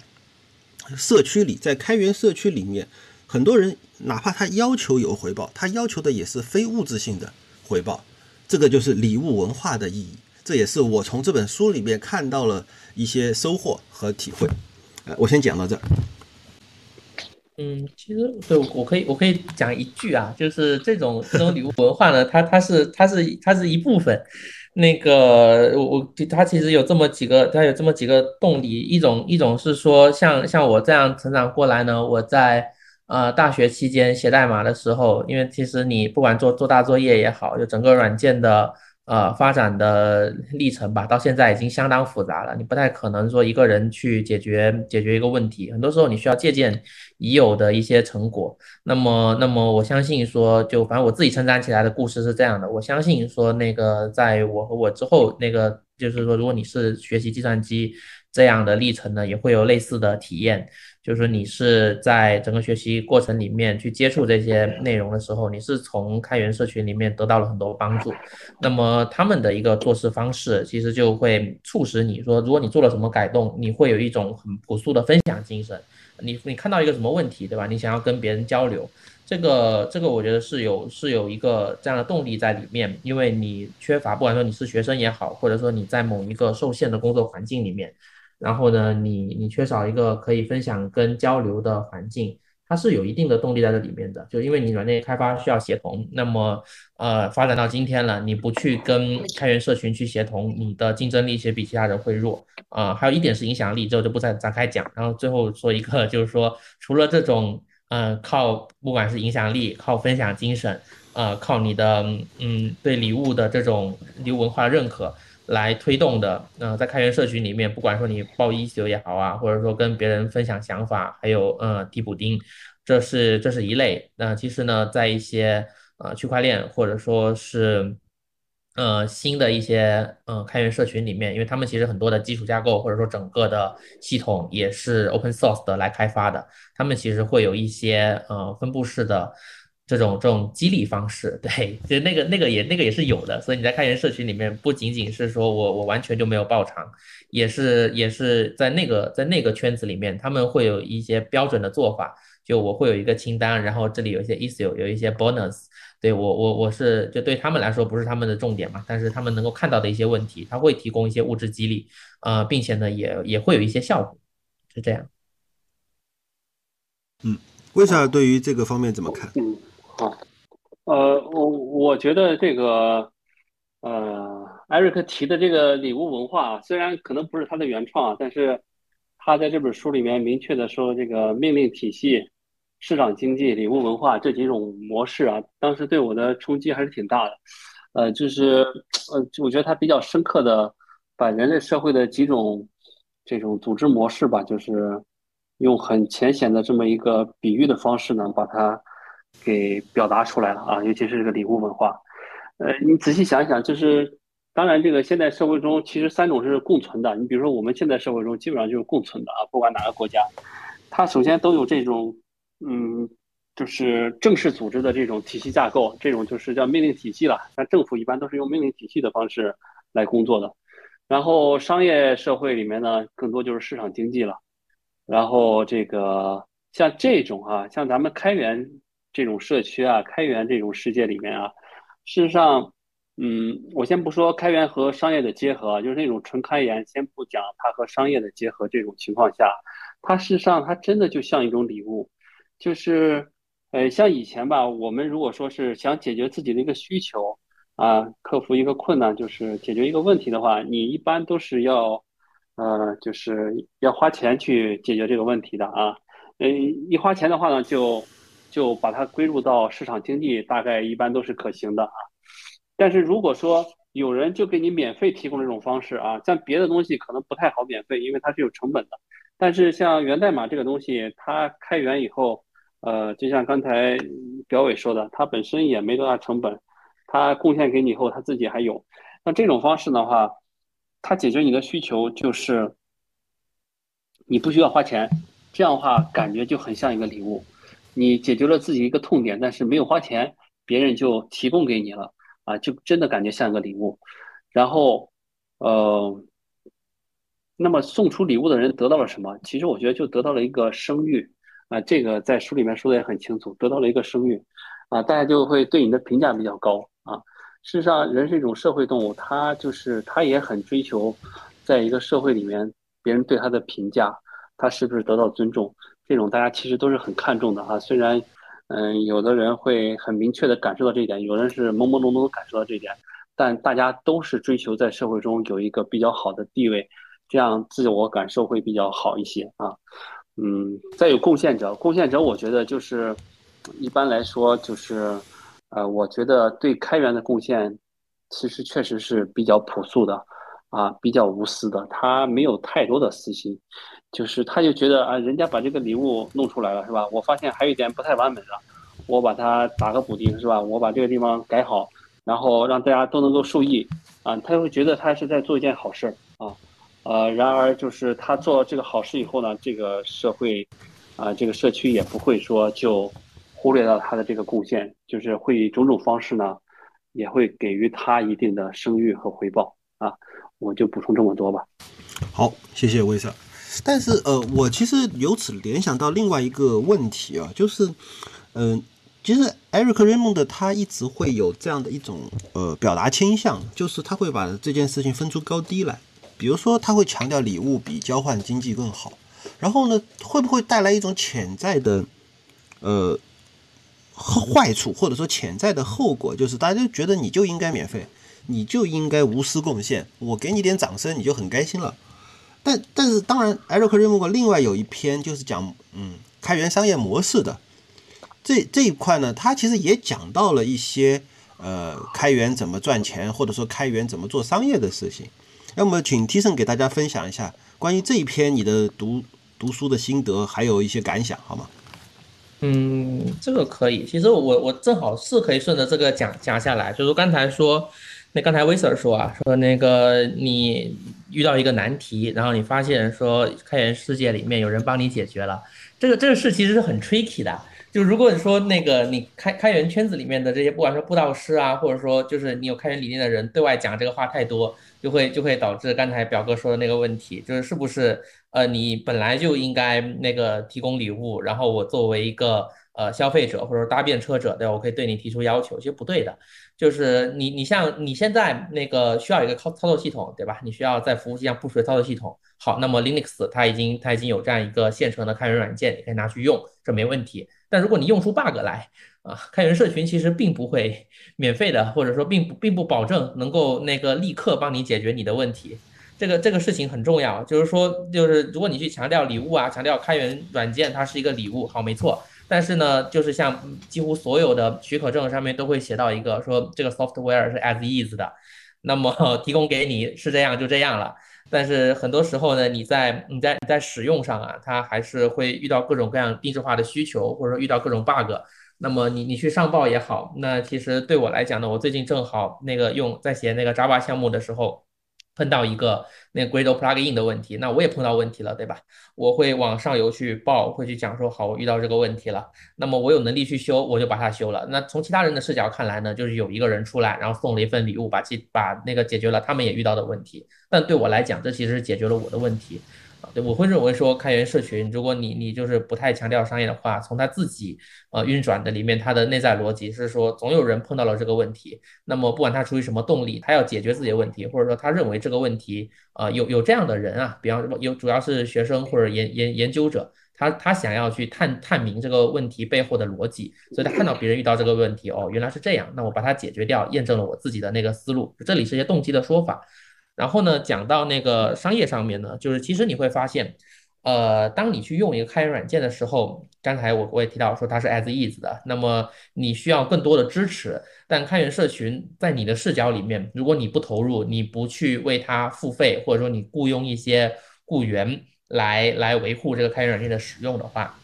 Speaker 1: 社区里，在开源社区里面，很多人哪怕他要求有回报，他要求的也是非物质性的回报。这个就是礼物文化的意义，这也是我从这本书里面看到了一些收获和体会。呃，我先讲到这儿。
Speaker 3: 嗯，其实对我可以我可以讲一句啊，就是这种这种礼物文化呢，它它是它是它是一部分。那个我我它其实有这么几个，它有这么几个动力。一种一种是说，像像我这样成长过来呢，我在呃大学期间写代码的时候，因为其实你不管做做大作业也好，就整个软件的。呃，发展的历程吧，到现在已经相当复杂了。你不太可能说一个人去解决解决一个问题，很多时候你需要借鉴已有的一些成果。那么，那么我相信说，就反正我自己成长起来的故事是这样的。我相信说，那个在我和我之后，那个就是说，如果你是学习计算机这样的历程呢，也会有类似的体验。就是说你是在整个学习过程里面去接触这些内容的时候，你是从开源社群里面得到了很多帮助。那么他们的一个做事方式，其实就会促使你说，如果你做了什么改动，你会有一种很朴素的分享精神。你你看到一个什么问题，对吧？你想要跟别人交流，这个这个我觉得是有是有一个这样的动力在里面，因为你缺乏，不管说你是学生也好，或者说你在某一个受限的工作环境里面。然后呢，你你缺少一个可以分享跟交流的环境，它是有一定的动力在这里面的。就因为你软件开发需要协同，那么呃发展到今天了，你不去跟开源社群去协同，你的竞争力其实比其他人会弱啊。还有一点是影响力，这我就不再展开讲。然后最后说一个，就是说除了这种嗯靠不管是影响力、靠分享精神，呃靠你的嗯对礼物的这种礼物文化认可。来推动的，呃，在开源社群里面，不管说你报一休也好啊，或者说跟别人分享想法，还有呃提补丁，这是这是一类。那其实呢，在一些呃区块链或者说是呃新的一些呃开源社群里面，因为他们其实很多的基础架构或者说整个的系统也是 open source 的来开发的，他们其实会有一些呃分布式的。这种这种激励方式，[laughs] 对，就那个那个也那个也是有的，所以你在开源社群里面，不仅仅是说我我完全就没有报偿，也是也是在那个在那个圈子里面，他们会有一些标准的做法，就我会有一个清单，然后这里有一些 issue，有一些 bonus，对我我我是就对他们来说不是他们的重点嘛，但是他们能够看到的一些问题，他会提供一些物质激励，呃，并且呢也也会有一些效果，是这样。
Speaker 1: 嗯，为啥对于这个方面怎么看？
Speaker 4: 嗯。好，呃，我我觉得这个，呃，艾瑞克提的这个礼物文化，虽然可能不是他的原创，但是他在这本书里面明确的说，这个命令体系、市场经济、礼物文化这几种模式啊，当时对我的冲击还是挺大的。呃，就是，呃，我觉得他比较深刻的把人类社会的几种这种组织模式吧，就是用很浅显的这么一个比喻的方式呢，把它。给表达出来了啊，尤其是这个礼物文化，呃，你仔细想一想，就是当然，这个现代社会中其实三种是共存的。你比如说，我们现在社会中基本上就是共存的啊，不管哪个国家，它首先都有这种嗯，就是正式组织的这种体系架构，这种就是叫命令体系了。那政府一般都是用命令体系的方式来工作的。然后商业社会里面呢，更多就是市场经济了。然后这个像这种啊，像咱们开源。这种社区啊，开源这种世界里面啊，事实上，嗯，我先不说开源和商业的结合，就是那种纯开源，先不讲它和商业的结合这种情况下，它事实上它真的就像一种礼物，就是，呃，像以前吧，我们如果说是想解决自己的一个需求啊，克服一个困难，就是解决一个问题的话，你一般都是要，呃，就是要花钱去解决这个问题的啊，嗯，一花钱的话呢，就。就把它归入到市场经济，大概一般都是可行的啊。但是如果说有人就给你免费提供这种方式啊，像别的东西可能不太好免费，因为它是有成本的。但是像源代码这个东西，它开源以后，呃，就像刚才表伟说的，它本身也没多大成本，它贡献给你以后，它自己还有。那这种方式的话，它解决你的需求就是你不需要花钱，这样的话感觉就很像一个礼物。你解决了自己一个痛点，但是没有花钱，别人就提供给你了啊，就真的感觉像一个礼物。然后，呃，那么送出礼物的人得到了什么？其实我觉得就得到了一个声誉啊，这个在书里面说的也很清楚，得到了一个声誉啊，大家就会对你的评价比较高啊。事实上，人是一种社会动物，他就是他也很追求，在一个社会里面，别人对他的评价，他是不是得到尊重，这种大家其实都是很看重的啊。虽然，嗯，有的人会很明确的感受到这一点，有人是朦朦胧胧的感受到这一点，但大家都是追求在社会中有一个比较好的地位，这样自我感受会比较好一些啊。嗯，再有贡献者，贡献者，我觉得就是一般来说就是。呃，我觉得对开源的贡献，其实确实是比较朴素的，啊，比较无私的，他没有太多的私心，就是他就觉得啊，人家把这个礼物弄出来了，是吧？我发现还有一点不太完美了，我把它打个补丁，是吧？我把这个地方改好，然后让大家都能够受益，啊，他会觉得他是在做一件好事儿，啊，呃，然而就是他做了这个好事以后呢，这个社会，啊，这个社区也不会说就。忽略到他的这个贡献，就是会以种种方式呢，也会给予他一定的声誉和回报啊。我就补充这么多吧。
Speaker 1: 好，谢谢威瑟。但是呃，我其实由此联想到另外一个问题啊，就是嗯，其实艾瑞克·瑞蒙的他一直会有这样的一种呃表达倾向，就是他会把这件事情分出高低来。比如说，他会强调礼物比交换经济更好，然后呢，会不会带来一种潜在的呃？坏处或者说潜在的后果，就是大家就觉得你就应该免费，你就应该无私贡献，我给你点掌声你就很开心了。但但是当然，艾瑞克·瑞姆格另外有一篇就是讲嗯开源商业模式的这这一块呢，他其实也讲到了一些呃开源怎么赚钱，或者说开源怎么做商业的事情。那么请 T 生给大家分享一下关于这一篇你的读读书的心得，还有一些感想，好吗？
Speaker 3: 嗯，这个可以。其实我我正好是可以顺着这个讲讲下来，就是刚才说，那刚才威 Sir 说啊，说那个你遇到一个难题，然后你发现说开源世界里面有人帮你解决了，这个这个事其实是很 tricky 的。就如果你说那个你开开源圈子里面的这些，不管说布道师啊，或者说就是你有开源理念的人，对外讲这个话太多，就会就会导致刚才表哥说的那个问题，就是是不是？呃，你本来就应该那个提供礼物，然后我作为一个呃消费者或者搭便车者，对吧？我可以对你提出要求，其实不对的。就是你你像你现在那个需要一个操操作系统，对吧？你需要在服务器上部署操作系统。好，那么 Linux 它已经它已经有这样一个现成的开源软件，你可以拿去用，这没问题。但如果你用出 bug 来啊，开源社群其实并不会免费的，或者说并不并不保证能够那个立刻帮你解决你的问题。这个这个事情很重要，就是说，就是如果你去强调礼物啊，强调开源软件它是一个礼物，好，没错。但是呢，就是像几乎所有的许可证上面都会写到一个，说这个 software 是 as is 的，那么 [laughs] 提供给你是这样就这样了。但是很多时候呢，你在你在你在使用上啊，它还是会遇到各种各样定制化的需求，或者说遇到各种 bug。那么你你去上报也好，那其实对我来讲呢，我最近正好那个用在写那个 Java 项目的时候。碰到一个那个 Gradle plugin 的问题，那我也碰到问题了，对吧？我会往上游去报，会去讲说，好，我遇到这个问题了。那么我有能力去修，我就把它修了。那从其他人的视角看来呢，就是有一个人出来，然后送了一份礼物，把其把那个解决了他们也遇到的问题。但对我来讲，这其实是解决了我的问题。对，我会认为说开源社群，如果你你就是不太强调商业的话，从他自己呃运转的里面，它的内在逻辑是说，总有人碰到了这个问题，那么不管他出于什么动力，他要解决自己的问题，或者说他认为这个问题，呃，有有这样的人啊，比方说有主要是学生或者研研研究者，他他想要去探探明这个问题背后的逻辑，所以他看到别人遇到这个问题，哦，原来是这样，那我把它解决掉，验证了我自己的那个思路，这里是一些动机的说法。然后呢，讲到那个商业上面呢，就是其实你会发现，呃，当你去用一个开源软件的时候，刚才我我也提到说它是 as is 的，那么你需要更多的支持。但开源社群在你的视角里面，如果你不投入，你不去为它付费，或者说你雇佣一些雇员来来维护这个开源软件的使用的话，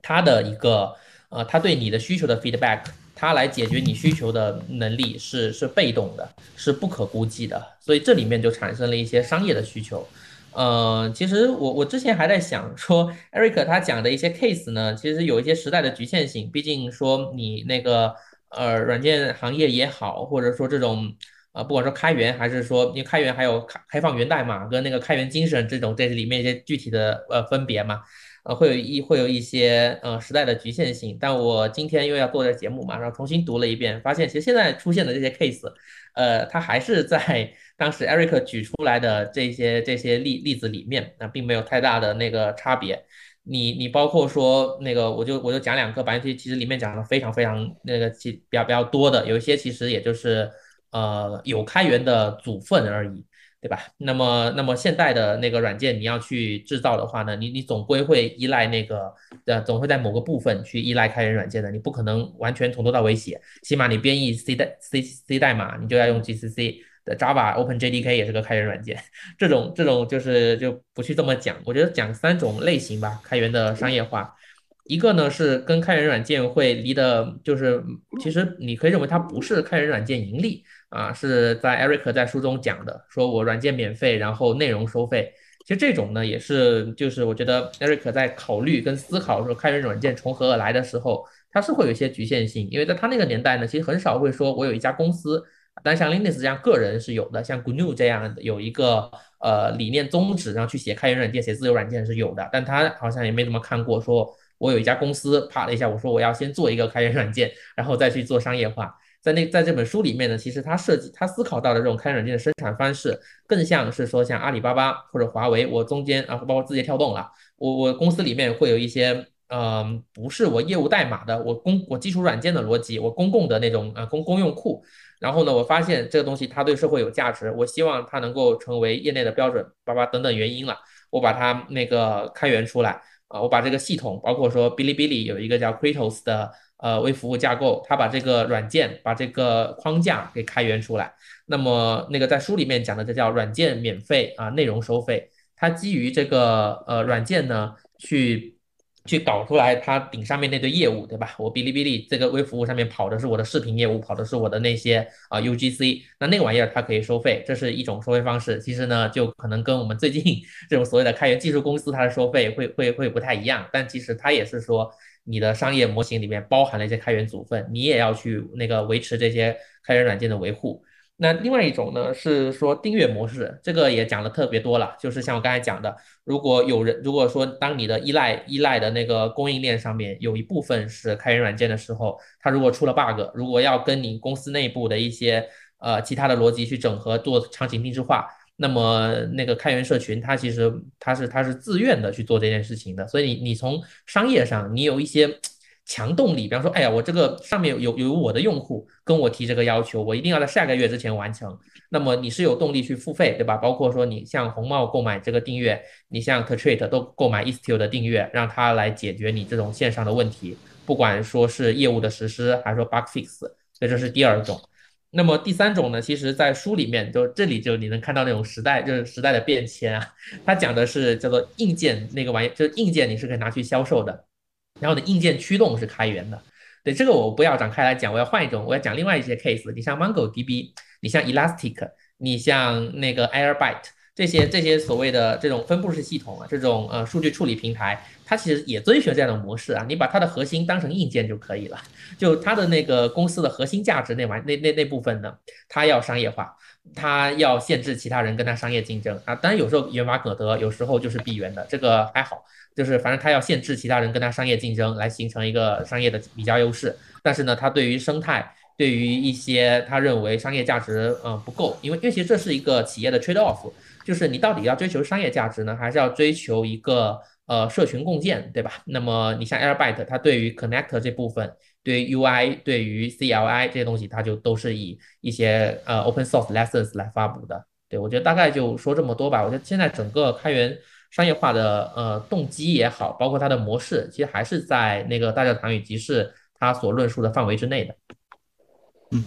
Speaker 3: 它的一个呃，它对你的需求的 feedback。它来解决你需求的能力是是被动的，是不可估计的，所以这里面就产生了一些商业的需求，呃，其实我我之前还在想说，Eric 他讲的一些 case 呢，其实有一些时代的局限性。毕竟说你那个呃软件行业也好，或者说这种呃不管说开源还是说因为开源还有开开放源代码跟那个开源精神这种这里面一些具体的呃分别嘛。呃，会有一会有一些呃时代的局限性，但我今天因为要做这节目嘛，然后重新读了一遍，发现其实现在出现的这些 case，呃，它还是在当时 Eric 举出来的这些这些例例子里面，那并没有太大的那个差别。你你包括说那个，我就我就讲两个，反正其实里面讲的非常非常那个其比较比较多的，有一些其实也就是呃有开源的组分而已。对吧？那么，那么现代的那个软件你要去制造的话呢，你你总归会依赖那个，呃，总会在某个部分去依赖开源软件的，你不可能完全从头到尾写。起码你编译 C 代 C C 代码，你就要用 GCC 的 Java Open JDK 也是个开源软件。这种这种就是就不去这么讲。我觉得讲三种类型吧，开源的商业化。一个呢是跟开源软件会离的，就是其实你可以认为它不是开源软件盈利。啊，是在 Eric 在书中讲的，说我软件免费，然后内容收费。其实这种呢，也是就是我觉得 Eric 在考虑跟思考说开源软件从何而来的时候，他是会有一些局限性，因为在他那个年代呢，其实很少会说我有一家公司，但像 Linux 这样个人是有的，像 GNU 这样的有一个呃理念宗旨，然后去写开源软件、写自由软件是有的，但他好像也没怎么看过，说我有一家公司，啪了一下，我说我要先做一个开源软件，然后再去做商业化。在那在这本书里面呢，其实他设计他思考到的这种开源软件的生产方式，更像是说像阿里巴巴或者华为，我中间啊包括字节跳动了，我我公司里面会有一些嗯不是我业务代码的，我公我基础软件的逻辑，我公共的那种呃公公用库，然后呢，我发现这个东西它对社会有价值，我希望它能够成为业内的标准，叭叭等等原因了，我把它那个开源出来啊，我把这个系统，包括说哔哩哔哩有一个叫 Kratos 的。呃，微服务架构，它把这个软件，把这个框架给开源出来。那么，那个在书里面讲的，这叫软件免费啊，内容收费。它基于这个呃软件呢，去去搞出来它顶上面那堆业务，对吧？我哔哩哔哩这个微服务上面跑的是我的视频业务，跑的是我的那些啊 UGC。那那个玩意儿它可以收费，这是一种收费方式。其实呢，就可能跟我们最近这种所谓的开源技术公司它的收费会会会不太一样。但其实它也是说。你的商业模型里面包含了一些开源组分，你也要去那个维持这些开源软件的维护。那另外一种呢，是说订阅模式，这个也讲的特别多了。就是像我刚才讲的，如果有人如果说当你的依赖依赖的那个供应链上面有一部分是开源软件的时候，它如果出了 bug，如果要跟你公司内部的一些呃其他的逻辑去整合做场景定制化。那么那个开源社群，它其实它是它是自愿的去做这件事情的，所以你你从商业上你有一些强动力，比方说，哎呀，我这个上面有有我的用户跟我提这个要求，我一定要在下个月之前完成，那么你是有动力去付费，对吧？包括说你像红帽购买这个订阅，你像 t r a t 都购买 Istio 的订阅，让它来解决你这种线上的问题，不管说是业务的实施，还是说 bug fix，所以这是第二种。那么第三种呢，其实，在书里面就这里就你能看到那种时代，就是时代的变迁啊。它讲的是叫做硬件那个玩意，就是硬件你是可以拿去销售的，然后的，硬件驱动是开源的。对这个我不要展开来讲，我要换一种，我要讲另外一些 case。你像 MongoDB，你像 Elastic，你像那个 Airbyte。这些这些所谓的这种分布式系统啊，这种呃数据处理平台，它其实也遵循这样的模式啊。你把它的核心当成硬件就可以了，[laughs] 就它的那个公司的核心价值那玩那那那部分呢，它要商业化，它要限制其他人跟它商业竞争啊。当然有时候源码可得，有时候就是闭源的，这个还好，就是反正它要限制其他人跟它商业竞争，来形成一个商业的比较优势。但是呢，它对于生态，对于一些他认为商业价值嗯不够，因为因为其实这是一个企业的 trade off。就是你到底要追求商业价值呢，还是要追求一个呃社群共建，对吧？那么你像 Airbyte，它对于 Connect 这部分，对于 UI，对于 CLI 这些东西，它就都是以一些呃 Open Source License 来发布的。对我觉得大概就说这么多吧。我觉得现在整个开源商业化的呃动机也好，包括它的模式，其实还是在那个大教堂与集市它所论述的范围之内的。
Speaker 1: 嗯，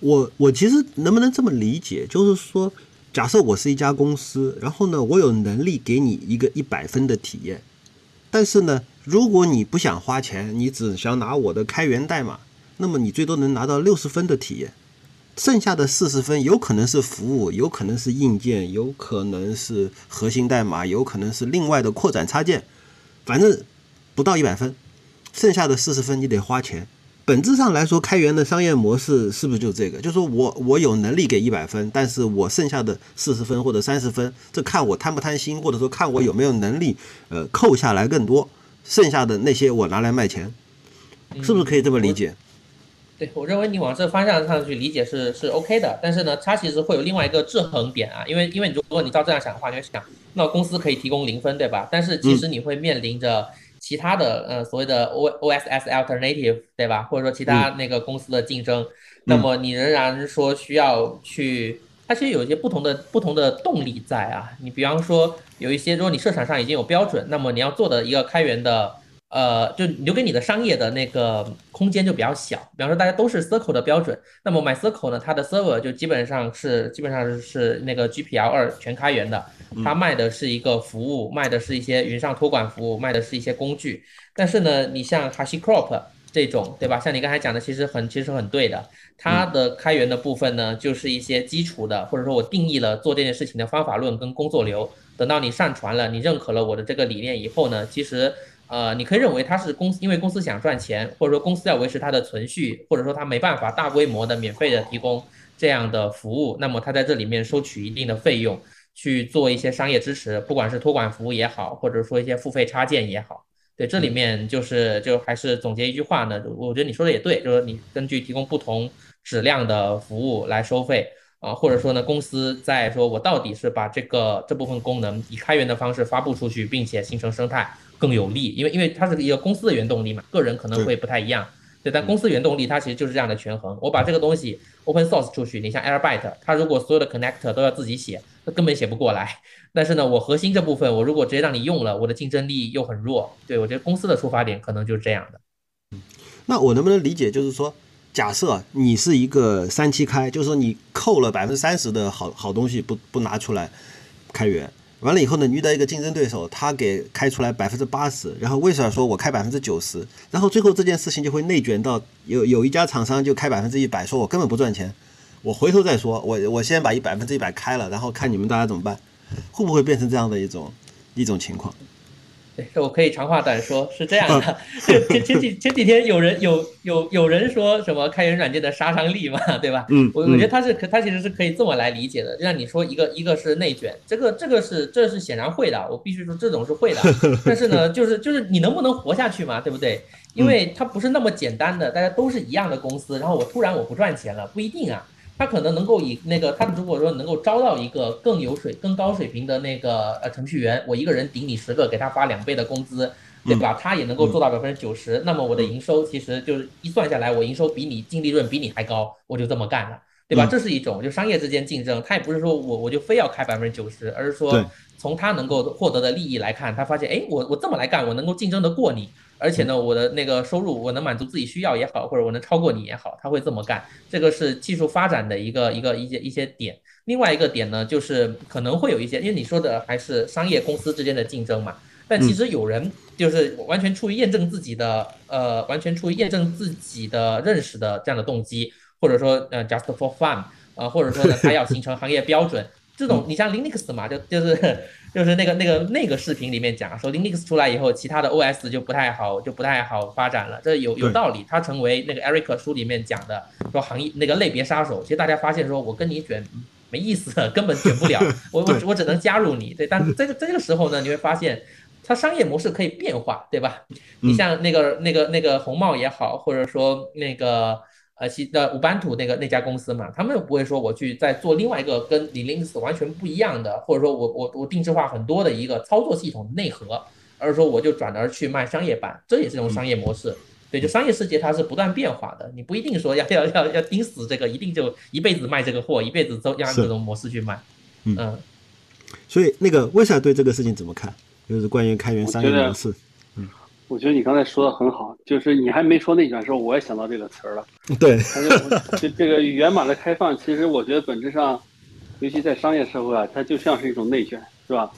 Speaker 1: 我我其实能不能这么理解，就是说。假设我是一家公司，然后呢，我有能力给你一个一百分的体验，但是呢，如果你不想花钱，你只想拿我的开源代码，那么你最多能拿到六十分的体验。剩下的四十分有可能是服务，有可能是硬件，有可能是核心代码，有可能是另外的扩展插件，反正不到一百分。剩下的四十分你得花钱。本质上来说，开源的商业模式是不是就这个？就是说我我有能力给一百分，但是我剩下的四十分或者三十分，这看我贪不贪心，或者说看我有没有能力，呃，扣下来更多。剩下的那些我拿来卖钱，是不是可以这么理解？
Speaker 3: 对我认为你往这个方向上去理解是是 OK 的，但是呢，它其实会有另外一个制衡点啊，因为因为如果你照这样想的话，你会想，那公司可以提供零分，对吧？但是其实你会面临着。其他的呃所谓的 O O S S alternative 对吧？或者说其他那个公司的竞争，那么你仍然说需要去，它其实有一些不同的不同的动力在啊。你比方说有一些，如果你市场上已经有标准，那么你要做的一个开源的。呃，就留给你的商业的那个空间就比较小。比方说，大家都是 Circle 的标准，那么 MyCircle 呢，它的 server 就基本上是基本上是那个 GPL 二全开源的，它卖的是一个服务，卖的是一些云上托管服务，卖的是一些工具。但是呢，你像 HashiCorp 这种，对吧？像你刚才讲的，其实很其实很对的，它的开源的部分呢，就是一些基础的，或者说我定义了做这件事情的方法论跟工作流。等到你上传了，你认可了我的这个理念以后呢，其实。呃，你可以认为它是公司，因为公司想赚钱，或者说公司要维持它的存续，或者说它没办法大规模的免费的提供这样的服务，那么它在这里面收取一定的费用去做一些商业支持，不管是托管服务也好，或者说一些付费插件也好，对，这里面就是就还是总结一句话呢，我觉得你说的也对，就是你根据提供不同质量的服务来收费啊，或者说呢，公司在说我到底是把这个这部分功能以开源的方式发布出去，并且形成生态。更有利，因为因为它是一个公司的原动力嘛，个人可能会不太一样。对，但公司原动力它其实就是这样的权衡。我把这个东西 open source 出去，你像 Airbyte，它如果所有的 connector 都要自己写，那根本写不过来。[laughs] 但是呢，我核心这部分，我如果直接让你用了，我的竞争力又很弱。对我觉得公司的出发点可能就是这样的。
Speaker 1: 那我能不能理解，就是说，假设你是一个三七开，就是说你扣了百分之三十的好好东西不不拿出来开源。完了以后呢，遇到一个竞争对手，他给开出来百分之八十，然后为啥说我开百分之九十？然后最后这件事情就会内卷到有有一家厂商就开百分之一百，说我根本不赚钱，我回头再说，我 [laughs] 我先把一百分之一百开了，然后看你们大家怎么办，会不会变成这样的一种一种情况？
Speaker 3: 这 [laughs] 我可以长话短说，是这样的。[laughs] 前前几前几天有人有有有人说什么开源软件的杀伤力嘛，[laughs] 对吧？
Speaker 1: 嗯，
Speaker 3: 我我觉得他是可他其实是可以这么来理解的。就像你说一个一个是内卷，这个这个是这是显然会的，我必须说这种是会的。但是呢，就是就是你能不能活下去嘛，对不对？因为它不是那么简单的，大家都是一样的公司，然后我突然我不赚钱了，不一定啊。他可能能够以那个，他如果说能够招到一个更有水、更高水平的那个呃程序员，我一个人顶你十个，给他发两倍的工资，对吧？他也能够做到百分之九十，那么我的营收其实就是一算下来，我营收比你净利润比你还高，我就这么干了，对吧？这是一种就商业之间竞争，他也不是说我我就非要开百分之九十，而是说从他能够获得的利益来看，他发现哎，我我这么来干，我能够竞争得过你。而且呢，我的那个收入，我能满足自己需要也好，或者我能超过你也好，他会这么干。这个是技术发展的一个一个一些一些点。另外一个点呢，就是可能会有一些，因为你说的还是商业公司之间的竞争嘛。但其实有人就是完全出于验证自己的呃，完全出于验证自己的认识的这样的动机，或者说呃，just for fun 啊，或者说呢，他要形成行业标准。这种你像 Linux 嘛，就就是就是那个那个那个视频里面讲说 Linux 出来以后，其他的 OS 就不太好，就不太好发展了。这有有道理，它成为那个 Eric 书里面讲的说行业那个类别杀手。其实大家发现说，我跟你卷没意思，根本卷不了，[laughs] 我我我只能加入你。对，但在这个这个时候呢，你会发现它商业模式可以变化，对吧？你像那个那个那个红帽也好，或者说那个。呃，其的五班图那个那家公司嘛，他们不会说我去再做另外一个跟 Linux 完全不一样的，或者说我我我定制化很多的一个操作系统内核，而是说我就转而去卖商业版，这也是一种商业模式。对，就商业世界它是不断变化的，你不一定说要要要要盯死这个，一定就一辈子卖这个货，一辈子都按这种模式去卖。嗯，
Speaker 1: 所以那个为啥对这个事情怎么看？就是关于开源商业模式。
Speaker 4: 我觉得你刚才说的很好，就是你还没说内卷的时候，我也想到这个词儿了。[laughs]
Speaker 1: 对，
Speaker 4: 就这个源码的开放，其实我觉得本质上，尤其在商业社会啊，它就像是一种内卷，是吧？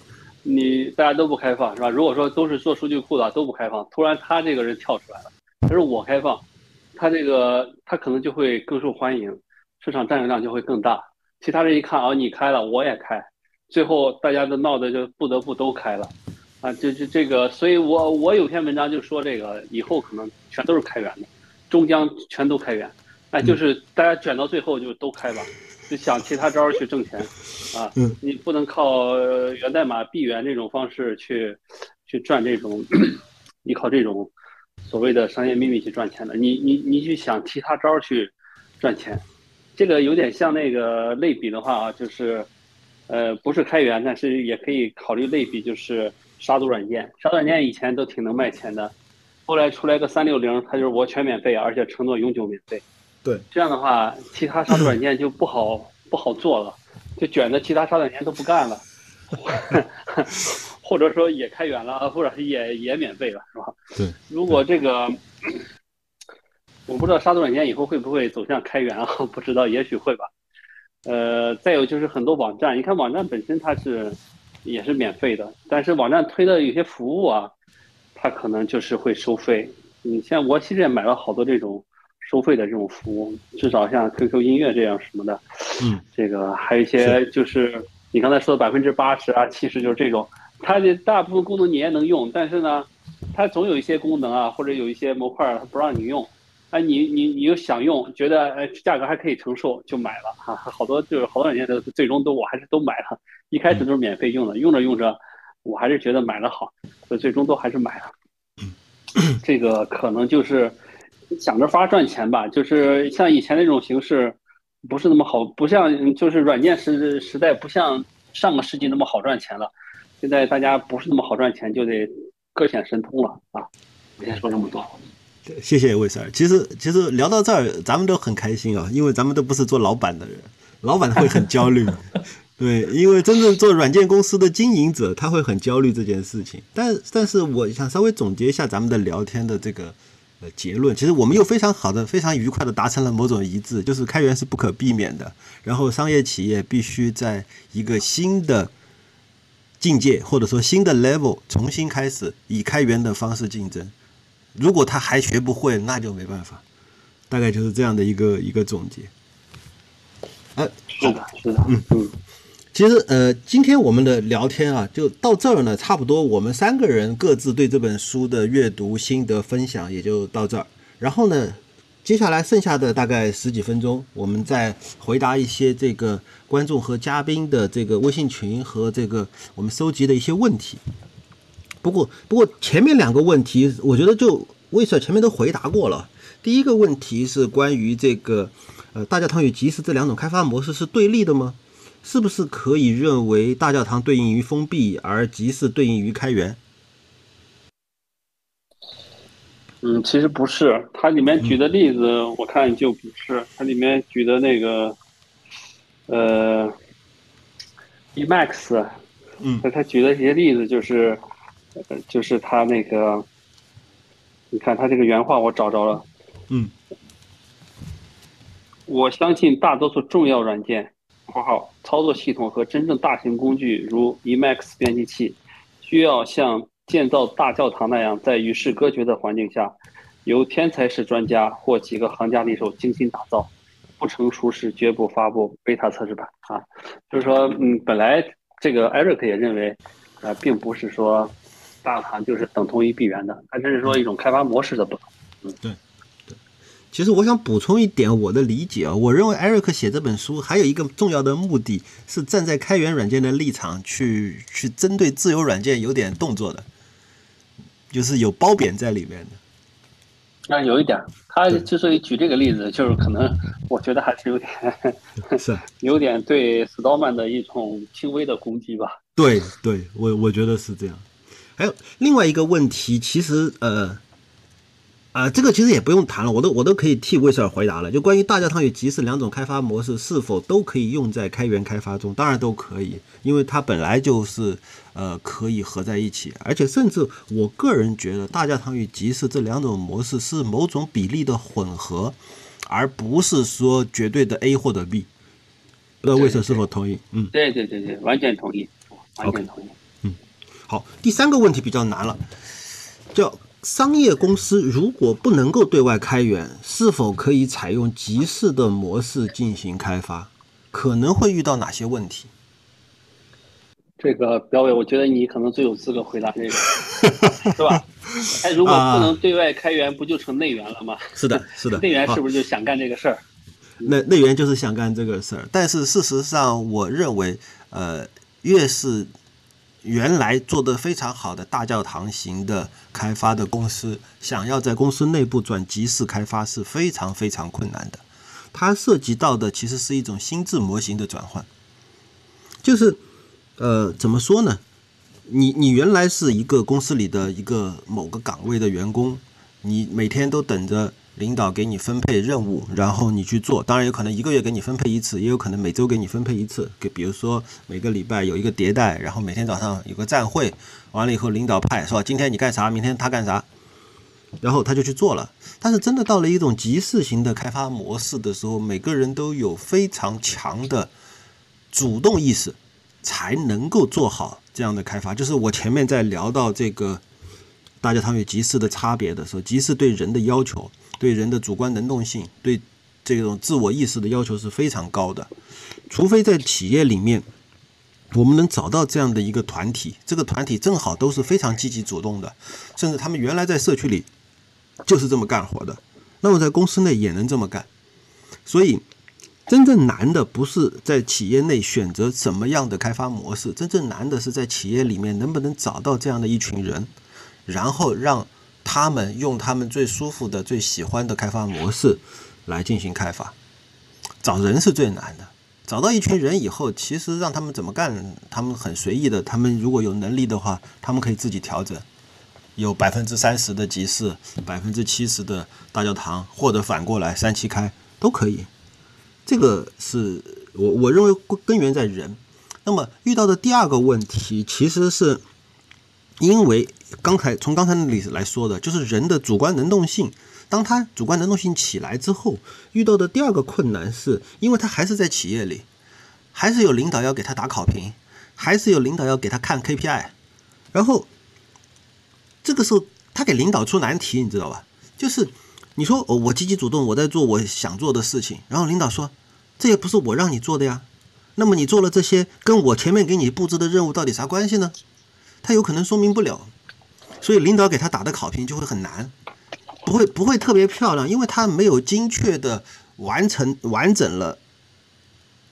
Speaker 4: 你大家都不开放，是吧？如果说都是做数据库的都不开放，突然他这个人跳出来了，他说我开放，他这个他可能就会更受欢迎。市场占有量就会更大。其他人一看啊，你开了，我也开，最后大家都闹得就不得不都开了，啊，就就这个，所以我我有篇文章就说这个以后可能全都是开源的，终将全都开源，哎，就是大家卷到最后就都开吧，就想其他招去挣钱，啊，你不能靠源代码闭源这种方式去去赚这种，依靠这种所谓的商业秘密去赚钱的，你你你去想其他招去赚钱。这个有点像那个类比的话啊，就是，呃，不是开源，但是也可以考虑类比，就是杀毒软件。杀毒软件以前都挺能卖钱的，后来出来个三六零，它就是我全免费，而且承诺永久免费。
Speaker 1: 对，
Speaker 4: 这样的话，其他杀毒软件就不好 [laughs] 不好做了，就卷的其他杀毒软件都不干了，[laughs] 或者说也开源了，或者是也也免费了，是吧？
Speaker 1: 对，
Speaker 4: 如果这个。我不知道杀毒软件以后会不会走向开源啊？[laughs] 不知道，也许会吧。呃，再有就是很多网站，你看网站本身它是也是免费的，但是网站推的有些服务啊，它可能就是会收费。你像我其实也买了好多这种收费的这种服务，至少像 QQ 音乐这样什么的。
Speaker 1: 嗯。
Speaker 4: 这个还有一些就是你刚才说的百分之八十啊，其实就是这种，它的大部分功能你也能用，但是呢，它总有一些功能啊，或者有一些模块它不让你用。哎，你你你又想用，觉得哎价格还可以承受，就买了哈。好多就是好多软件都最终都我还是都买了，一开始都是免费用的，用着用着，我还是觉得买了好，所以最终都还是买了。[clears throat] 这个可能就是想着法赚钱吧，就是像以前那种形式不是那么好，不像就是软件时时代不像上个世纪那么好赚钱了。现在大家不是那么好赚钱，就得各显神通了啊！我先说这么多。
Speaker 1: 谢谢魏 Sir。其实，其实聊到这儿，咱们都很开心啊，因为咱们都不是做老板的人，老板会很焦虑。对，因为真正做软件公司的经营者，他会很焦虑这件事情。但，但是我想稍微总结一下咱们的聊天的这个呃结论。其实我们又非常好的、非常愉快的达成了某种一致，就是开源是不可避免的。然后，商业企业必须在一个新的境界或者说新的 level 重新开始，以开源的方式竞争。如果他还学不会，那就没办法，大概就是这样的一个一个总结。
Speaker 4: 哎，是的，是的，嗯嗯。
Speaker 1: 其实呃，今天我们的聊天啊，就到这儿呢，差不多我们三个人各自对这本书的阅读心得分享也就到这儿。然后呢，接下来剩下的大概十几分钟，我们再回答一些这个观众和嘉宾的这个微信群和这个我们收集的一些问题。不过，不过前面两个问题，我觉得就魏 Sir 前面都回答过了。第一个问题是关于这个，呃，大教堂与集市这两种开发模式是对立的吗？是不是可以认为大教堂对应于封闭，而集市对应于开源？
Speaker 4: 嗯，其实不是，它里面举的例子我看就不是，它里面举的那个，呃，Emacs，
Speaker 1: 嗯，
Speaker 4: 他举的一些例子就是。呃就是他那个，你看他这个原话，我找着了。
Speaker 1: 嗯，
Speaker 4: 我相信大多数重要软件（括号操作系统和真正大型工具如 Emacs 编辑器）需要像建造大教堂那样，在与世隔绝的环境下，由天才式专家或几个行家里手精心打造。不成熟时绝不发布 beta 测试版啊。就是说，嗯，本来这个 Eric 也认为，呃，并不是说。大堂就是等同于闭源的，它只是说一种开发模式的不同。嗯，
Speaker 1: 对。其实我想补充一点我的理解啊，我认为 Eric 写这本书还有一个重要的目的是站在开源软件的立场去去针对自由软件有点动作的，就是有褒贬在里面的。
Speaker 4: 那有一点，他之所以举这个例子，就是可能我觉得还是有点 [laughs]
Speaker 1: 是 [laughs]
Speaker 4: 有点对 Stallman 的一种轻微的攻击吧。
Speaker 1: 对，对我我觉得是这样。还有另外一个问题，其实呃，啊，这个其实也不用谈了，我都我都可以替魏 Sir 回答了。就关于大教堂与集市两种开发模式是否都可以用在开源开发中，当然都可以，因为它本来就是呃可以合在一起，而且甚至我个人觉得大教堂与集市这两种模式是某种比例的混合，而不是说绝对的 A 或者 B。不知道魏 Sir 是否同意？嗯，
Speaker 4: 对对对对，完全同意，完全同意。
Speaker 1: 嗯好，第三个问题比较难了，叫商业公司如果不能够对外开源，是否可以采用集市的模式进行开发？可能会遇到哪些问题？
Speaker 4: 这个表伟，我觉得你可能最有资格回答这个，[laughs] 是吧？哎，如果不能对外开源，不就成内源了吗？
Speaker 1: 是的，[laughs] 是的。
Speaker 4: 内源是不是就想干这个事儿？
Speaker 1: 内内源就是想干这个事儿，但是事实上，我认为，呃，越是原来做的非常好的大教堂型的开发的公司，想要在公司内部转集式开发是非常非常困难的。它涉及到的其实是一种心智模型的转换，就是，呃，怎么说呢？你你原来是一个公司里的一个某个岗位的员工，你每天都等着领导给你分配任务，然后你去做。当然有可能一个月给你分配一次，也有可能每周给你分配一次。给比如说每个礼拜有一个迭代，然后每天早上有个站会，完了以后领导派是吧？今天你干啥？明天他干啥？然后他就去做了，但是真的到了一种集市型的开发模式的时候，每个人都有非常强的主动意识，才能够做好这样的开发。就是我前面在聊到这个大教堂与集市的差别的时候，集市对人的要求，对人的主观能动性，对这种自我意识的要求是非常高的。除非在企业里面，我们能找到这样的一个团体，这个团体正好都是非常积极主动的，甚至他们原来在社区里。就是这么干活的，那么在公司内也能这么干，所以真正难的不是在企业内选择什么样的开发模式，真正难的是在企业里面能不能找到这样的一群人，然后让他们用他们最舒服的、最喜欢的开发模式来进行开发。找人是最难的，找到一群人以后，其实让他们怎么干，他们很随意的，他们如果有能力的话，他们可以自己调整。有百分之三十的集市，百分之七十的大教堂，或者反过来三七开都可以。这个是我我认为根源在人。那么遇到的第二个问题，其实是因为刚才从刚才那里来说的，就是人的主观能动性。当他主观能动性起来之后，遇到的第二个困难是，因为他还是在企业里，还是有领导要给他打考评，还是有领导要给他看 KPI，然后。这个时候，他给领导出难题，你知道吧？就是你说哦，我积极主动，我在做我想做的事情，然后领导说，这也不是我让你做的呀。那么你做了这些，跟我前面给你布置的任务到底啥关系呢？他有可能说明不了，所以领导给他打的考评就会很难，不会不会特别漂亮，因为他没有精确的完成完整了，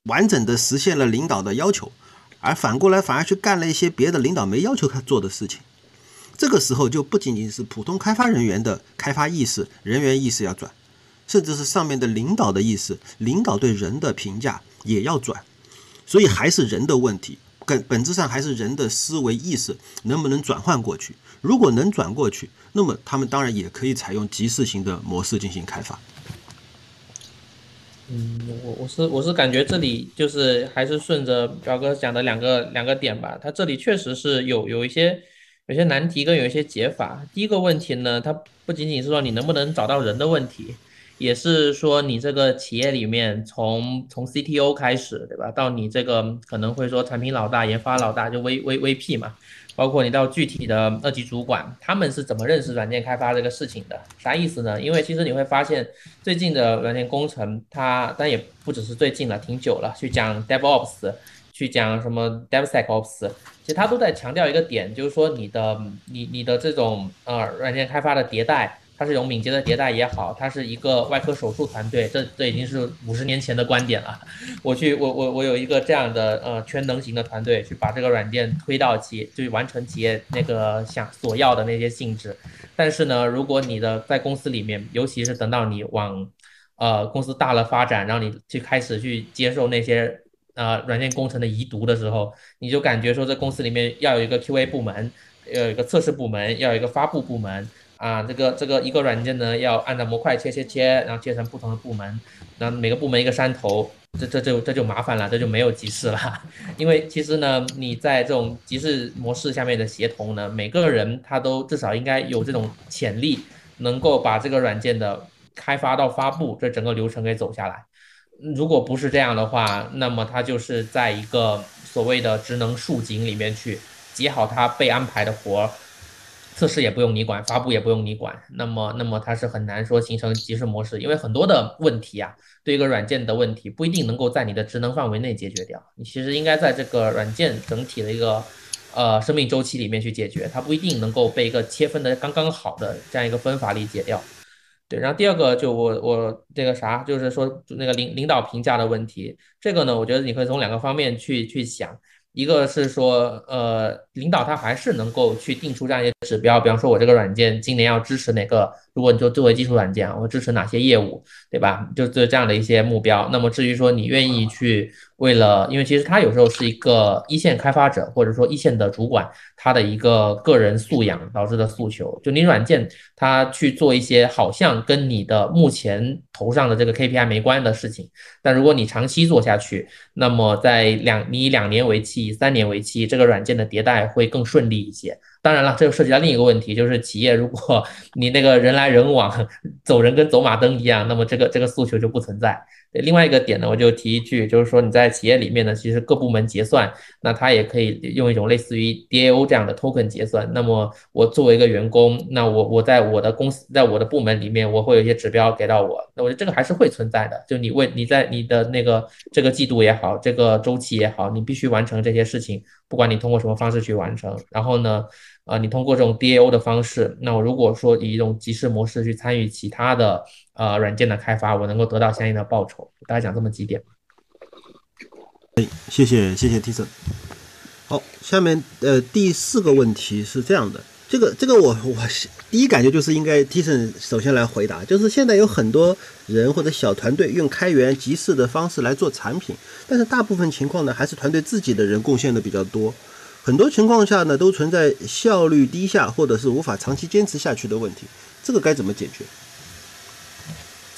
Speaker 1: 完整的实现了领导的要求，而反过来反而去干了一些别的领导没要求他做的事情。这个时候就不仅仅是普通开发人员的开发意识、人员意识要转，甚至是上面的领导的意识、领导对人的评价也要转，所以还是人的问题，根本质上还是人的思维意识能不能转换过去。如果能转过去，那么他们当然也可以采用集市型的模式进行开发。
Speaker 3: 嗯，我我是我是感觉这里就是还是顺着表哥讲的两个两个点吧，他这里确实是有有一些。有些难题跟有一些解法。第一个问题呢，它不仅仅是说你能不能找到人的问题，也是说你这个企业里面从从 CTO 开始，对吧？到你这个可能会说产品老大、研发老大，就 V V VP 嘛，包括你到具体的二级主管，他们是怎么认识软件开发这个事情的？啥意思呢？因为其实你会发现，最近的软件工程，它但也不只是最近了，挺久了，去讲 DevOps。去讲什么 DevSecOps，其实他都在强调一个点，就是说你的你你的这种呃软件开发的迭代，它是有敏捷的迭代也好，它是一个外科手术团队，这这已经是五十年前的观点了。我去我我我有一个这样的呃全能型的团队，去把这个软件推到企业，就完成企业那个想所要的那些性质。但是呢，如果你的在公司里面，尤其是等到你往呃公司大了发展，让你去开始去接受那些。呃，软件工程的遗毒的时候，你就感觉说，这公司里面要有一个 QA 部门，要有一个测试部门，要有一个发布部门啊。这个这个一个软件呢，要按照模块切切切，然后切成不同的部门，那每个部门一个山头，这这就这就麻烦了，这就没有集市了。[laughs] 因为其实呢，你在这种集市模式下面的协同呢，每个人他都至少应该有这种潜力，能够把这个软件的开发到发布这整个流程给走下来。如果不是这样的话，那么他就是在一个所谓的职能树井里面去接好他被安排的活儿，测试也不用你管，发布也不用你管，那么那么它是很难说形成即时模式，因为很多的问题啊，对一个软件的问题不一定能够在你的职能范围内解决掉，你其实应该在这个软件整体的一个呃生命周期里面去解决，它不一定能够被一个切分的刚刚好的这样一个分法理解掉。对，然后第二个就我我这个啥，就是说那个领领导评价的问题，这个呢，我觉得你可以从两个方面去去想。一个是说，呃，领导他还是能够去定出这样一些指标，比方说，我这个软件今年要支持哪个？如果你就作为基础软件，我支持哪些业务，对吧？就就这样的一些目标。那么至于说你愿意去为了，因为其实他有时候是一个一线开发者或者说一线的主管，他的一个个人素养导致的诉求，就你软件他去做一些好像跟你的目前头上的这个 KPI 没关的事情，但如果你长期做下去，那么在两你以两年为期。三年为期，这个软件的迭代会更顺利一些。当然了，这又涉及到另一个问题，就是企业如果你那个人来人往，走人跟走马灯一样，那么这个这个诉求就不存在。另外一个点呢，我就提一句，就是说你在企业里面呢，其实各部门结算，那它也可以用一种类似于 DAO 这样的 token 结算。那么我作为一个员工，那我我在我的公司，在我的部门里面，我会有一些指标给到我，那我觉得这个还是会存在的。就你为你在你的那个这个季度也好，这个周期也好，你必须完成这些事情，不管你通过什么方式去完成。然后呢？啊，你通过这种 DAO 的方式，那我如果说以一种集市模式去参与其他的呃软件的开发，我能够得到相应的报酬。大概讲这么几点。
Speaker 1: 哎，谢谢谢谢 Tison。好，下面呃第四个问题是这样的，这个这个我我第一感觉就是应该 Tison 首先来回答，就是现在有很多人或者小团队用开源集市的方式来做产品，但是大部分情况呢还是团队自己的人贡献的比较多。很多情况下呢，都存在效率低下或者是无法长期坚持下去的问题，这个该怎么解决？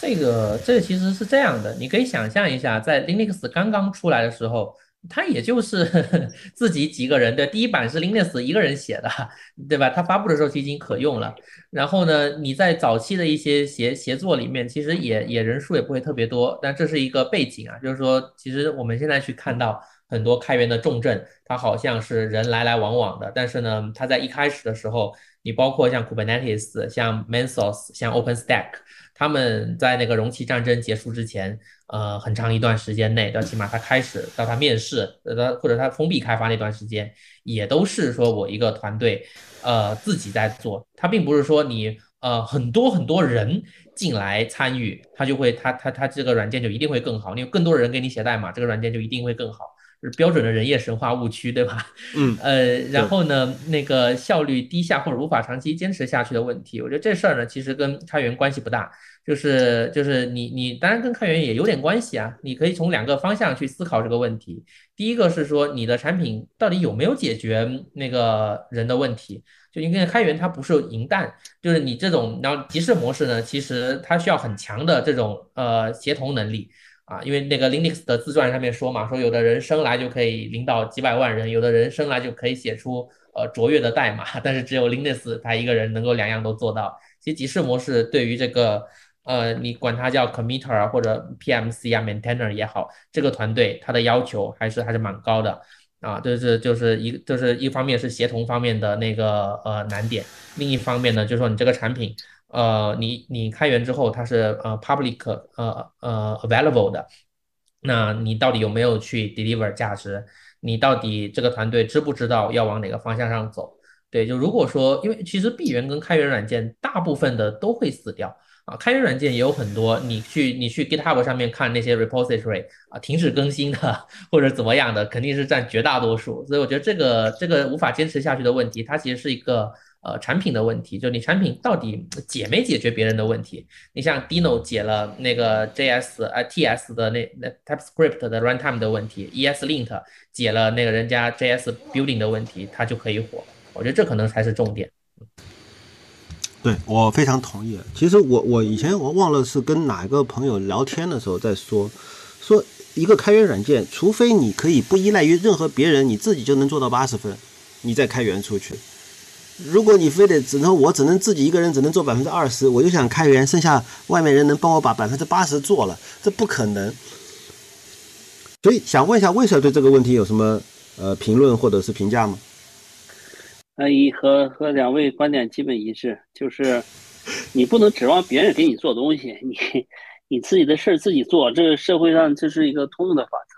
Speaker 3: 这个这个其实是这样的，你可以想象一下，在 Linux 刚刚出来的时候，它也就是 [laughs] 自己几个人的第一版是 Linux 一个人写的，[laughs] 对吧？它发布的时候就已经可用了。然后呢，你在早期的一些协协作里面，其实也也人数也不会特别多，但这是一个背景啊，就是说，其实我们现在去看到。很多开源的重镇，它好像是人来来往往的，但是呢，它在一开始的时候，你包括像 Kubernetes、像 m e n s o s、像 OpenStack，他们在那个容器战争结束之前，呃，很长一段时间内，到起码它开始到它面世，呃，或者它封闭开发那段时间，也都是说我一个团队，呃，自己在做，它并不是说你呃很多很多人进来参与，它就会它它它这个软件就一定会更好，你有更多人给你写代码，这个软件就一定会更好。是标准的人业神话误区，对吧？
Speaker 1: 嗯，
Speaker 3: 呃，然后呢，那个效率低下或者无法长期坚持下去的问题，我觉得这事儿呢，其实跟开源关系不大，就是就是你你当然跟开源也有点关系啊，你可以从两个方向去思考这个问题。第一个是说你的产品到底有没有解决那个人的问题？就因为开源它不是银弹，就是你这种然后集市模式呢，其实它需要很强的这种呃协同能力。啊，因为那个 Linux 的自传上面说嘛，说有的人生来就可以领导几百万人，有的人生来就可以写出呃卓越的代码，但是只有 Linux 他一个人能够两样都做到。其实即时模式对于这个呃，你管它叫 Committer 或者 PMC 啊 Maintainer 也好，这个团队它的要求还是还是蛮高的啊。这是就是一就是一方面是协同方面的那个呃难点，另一方面呢，就是说你这个产品。呃，你你开源之后，它是呃 public 呃呃 available 的，那你到底有没有去 deliver 价值？你到底这个团队知不知道要往哪个方向上走？对，就如果说，因为其实闭源跟开源软件大部分的都会死掉啊，开源软件也有很多，你去你去 GitHub 上面看那些 repository 啊，停止更新的或者怎么样的，肯定是占绝大多数。所以我觉得这个这个无法坚持下去的问题，它其实是一个。呃，产品的问题，就你产品到底解没解决别人的问题？你像 Dino 解了那个 JS 呃 TS 的那那 TypeScript 的 runtime 的问题，ESLint 解了那个人家 JS building 的问题，它就可以火。我觉得这可能才是重点。
Speaker 1: 对我非常同意。其实我我以前我忘了是跟哪个朋友聊天的时候在说，说一个开源软件，除非你可以不依赖于任何别人，你自己就能做到八十分，你再开源出去。如果你非得只能我只能自己一个人只能做百分之二十，我就想开源，剩下外面人能帮我把百分之八十做了，这不可能。所以想问一下，魏 Sir 对这个问题有什么呃评论或者是评价吗？
Speaker 4: 呃，一和和两位观点基本一致，就是你不能指望别人给你做东西，[laughs] 你你自己的事儿自己做。这个社会上这是一个通用的法则，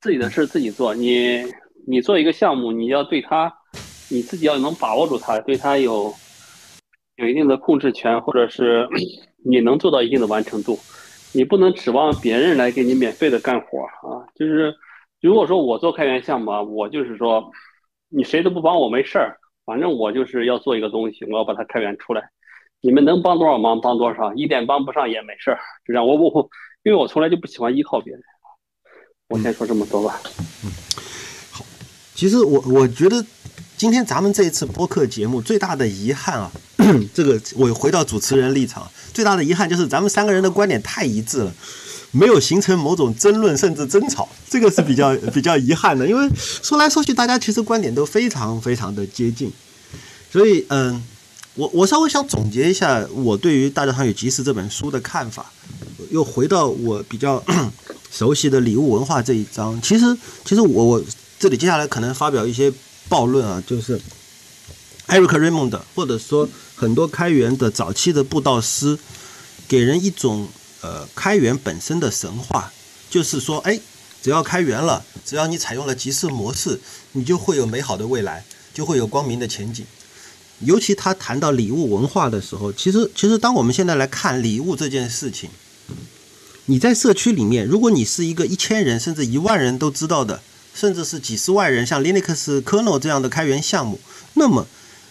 Speaker 4: 自己的事自己做。你你做一个项目，你要对他，你自己要能把握住它，对它有有一定的控制权，或者是你能做到一定的完成度。你不能指望别人来给你免费的干活啊！就是如果说我做开源项目啊，我就是说你谁都不帮我没事儿。反正我就是要做一个东西，我要把它开源出来。你们能帮多少忙帮多少，一点帮不上也没事儿。就这样，我我因为我从来就不喜欢依靠别人。我先说这么多吧。
Speaker 1: 嗯，好。其实我我觉得今天咱们这一次播客节目最大的遗憾啊，[clears throat] 这个我回到主持人立场，最大的遗憾就是咱们三个人的观点太一致了。没有形成某种争论甚至争吵，这个是比较 [laughs] 比较遗憾的。因为说来说去，大家其实观点都非常非常的接近。所以，嗯，我我稍微想总结一下我对于《大教堂与集市》这本书的看法。又回到我比较 [clears throat] 熟悉的礼物文化这一章。其实，其实我我这里接下来可能发表一些暴论啊，就是 Eric Raymond 或者说很多开源的早期的布道师，给人一种。呃，开源本身的神话，就是说，哎，只要开源了，只要你采用了集市模式，你就会有美好的未来，就会有光明的前景。尤其他谈到礼物文化的时候，其实，其实当我们现在来看礼物这件事情，你在社区里面，如果你是一个一千人甚至一万人都知道的，甚至是几十万人，像 Linux Kernel 这样的开源项目，那么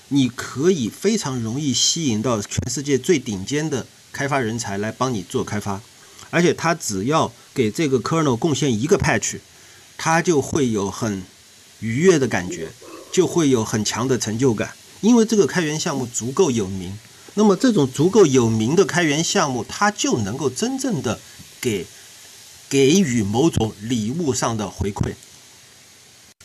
Speaker 1: 你可以非常容易吸引到全世界最顶尖的。开发人才来帮你做开发，而且他只要给这个 kernel 贡献一个 patch，他就会有很愉悦的感觉，就会有很强的成就感，因为这个开源项目足够有名。那么这种足够有名的开源项目，它就能够真正的给给予某种礼物上的回馈。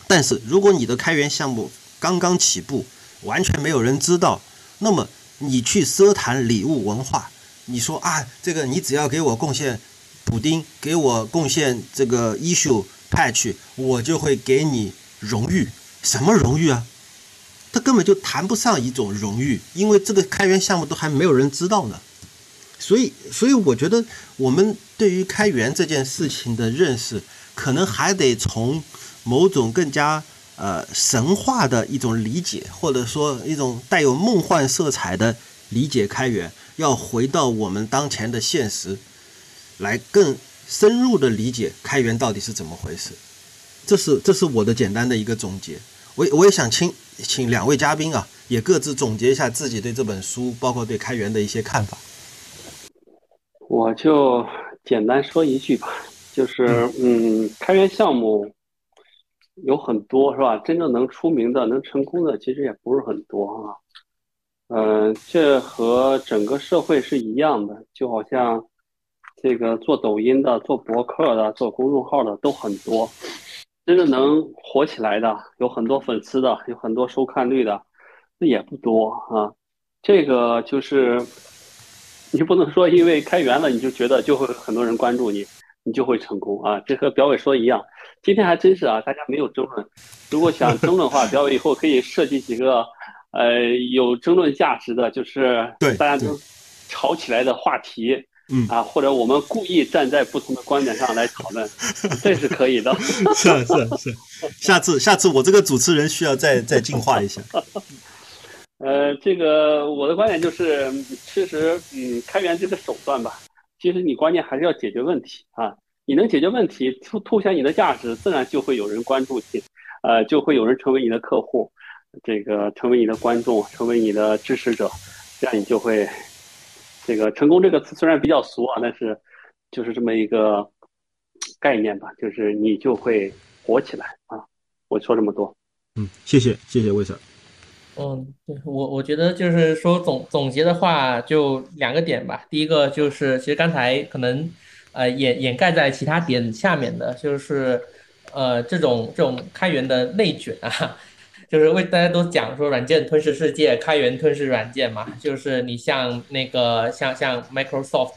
Speaker 1: 但是如果你的开源项目刚刚起步，完全没有人知道，那么你去奢谈礼物文化。你说啊，这个你只要给我贡献补丁，给我贡献这个 issue patch，我就会给你荣誉。什么荣誉啊？他根本就谈不上一种荣誉，因为这个开源项目都还没有人知道呢。所以，所以我觉得我们对于开源这件事情的认识，可能还得从某种更加呃神话的一种理解，或者说一种带有梦幻色彩的理解开源。要回到我们当前的现实，来更深入的理解开源到底是怎么回事。这是这是我的简单的一个总结。我我也想请请两位嘉宾啊，也各自总结一下自己对这本书，包括对开源的一些看法。
Speaker 4: 我就简单说一句吧，就是嗯，开源项目有很多是吧？真正能出名的、能成功的，其实也不是很多啊。嗯，这和整个社会是一样的，就好像这个做抖音的、做博客的、做公众号的都很多，真的能火起来的，有很多粉丝的，有很多收看率的，那也不多啊。这个就是你不能说因为开源了你就觉得就会很多人关注你，你就会成功啊。这和表伟说一样，今天还真是啊，大家没有争论。如果想争论的话，[laughs] 表伟以后可以设计几个。呃，有争论价值的，就是大家都吵起来的话题，
Speaker 1: 嗯
Speaker 4: 啊，或者我们故意站在不同的观点上来讨论，[laughs] 这是可以的。
Speaker 1: 是是是，下次下次我这个主持人需要再再进化一下。[laughs]
Speaker 4: 呃，这个我的观点就是，其实嗯，开源这个手段吧，其实你关键还是要解决问题啊。你能解决问题，凸凸显你的价值，自然就会有人关注你，呃，就会有人成为你的客户。这个成为你的观众，成为你的支持者，这样你就会，这个成功这个词虽然比较俗啊，但是就是这么一个概念吧，就是你就会火起来啊！我说这么多，
Speaker 1: 嗯，谢谢谢谢魏 Sir。
Speaker 3: 嗯，对我我觉得就是说总总结的话就两个点吧，第一个就是其实刚才可能呃掩掩盖在其他点下面的，就是呃这种这种开源的内卷啊。[laughs] 就是为大家都讲说软件吞噬世界，开源吞噬软件嘛。就是你像那个像像 Microsoft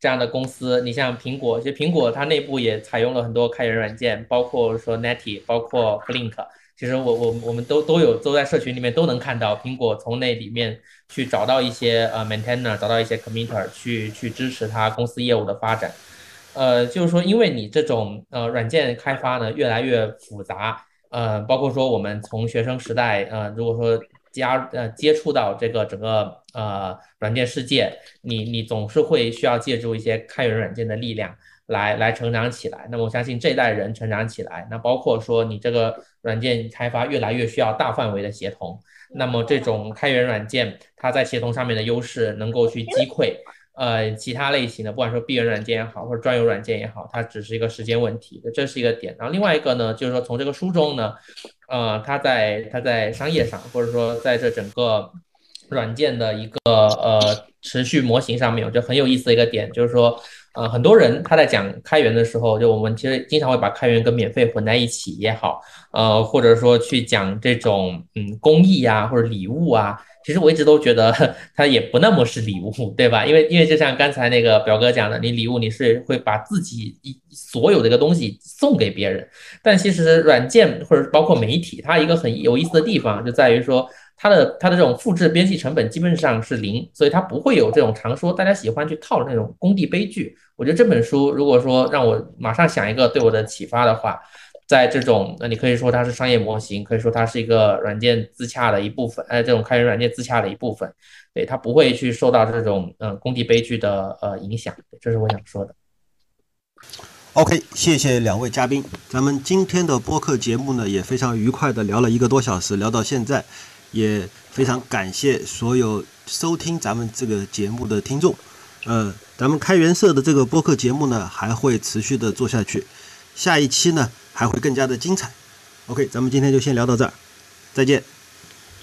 Speaker 3: 这样的公司，你像苹果，其实苹果它内部也采用了很多开源软件，包括说 Netty，包括 Flink，其实我我我们都都有都在社群里面都能看到，苹果从那里面去找到一些呃 maintainer，找到一些 committer 去去支持它公司业务的发展。呃，就是说，因为你这种呃软件开发呢越来越复杂，呃，包括说我们从学生时代，呃，如果说加呃接触到这个整个呃软件世界，你你总是会需要借助一些开源软件的力量来来成长起来。那么我相信这一代人成长起来，那包括说你这个软件开发越来越需要大范围的协同，那么这种开源软件它在协同上面的优势能够去击溃。呃，其他类型的，不管说闭源软件也好，或者专有软件也好，它只是一个时间问题，这是一个点。然后另外一个呢，就是说从这个书中呢，呃，它在它在商业上，或者说在这整个软件的一个呃持续模型上面，我觉得很有意思的一个点，就是说，呃，很多人他在讲开源的时候，就我们其实经常会把开源跟免费混在一起也好，呃，或者说去讲这种嗯公益啊或者礼物啊。其实我一直都觉得 [laughs] 它也不那么是礼物，对吧？因为因为就像刚才那个表哥讲的，你礼物你是会把自己一所有的一个东西送给别人，但其实软件或者包括媒体，它一个很有意思的地方就在于说，它的它的这种复制编辑成本基本上是零，所以它不会有这种常说大家喜欢去套的那种工地悲剧。我觉得这本书如果说让我马上想一个对我的启发的话。在这种，那你可以说它是商业模型，可以说它是一个软件自洽的一部分，呃，这种开源软件自洽的一部分，对，它不会去受到这种，嗯，工地悲剧的呃影响，这是我想说的。
Speaker 1: OK，谢谢两位嘉宾，咱们今天的播客节目呢也非常愉快的聊了一个多小时，聊到现在，也非常感谢所有收听咱们这个节目的听众，呃，咱们开源社的这个播客节目呢还会持续的做下去，下一期呢。还会更加的精彩。OK，咱们今天就先聊到这儿，再见。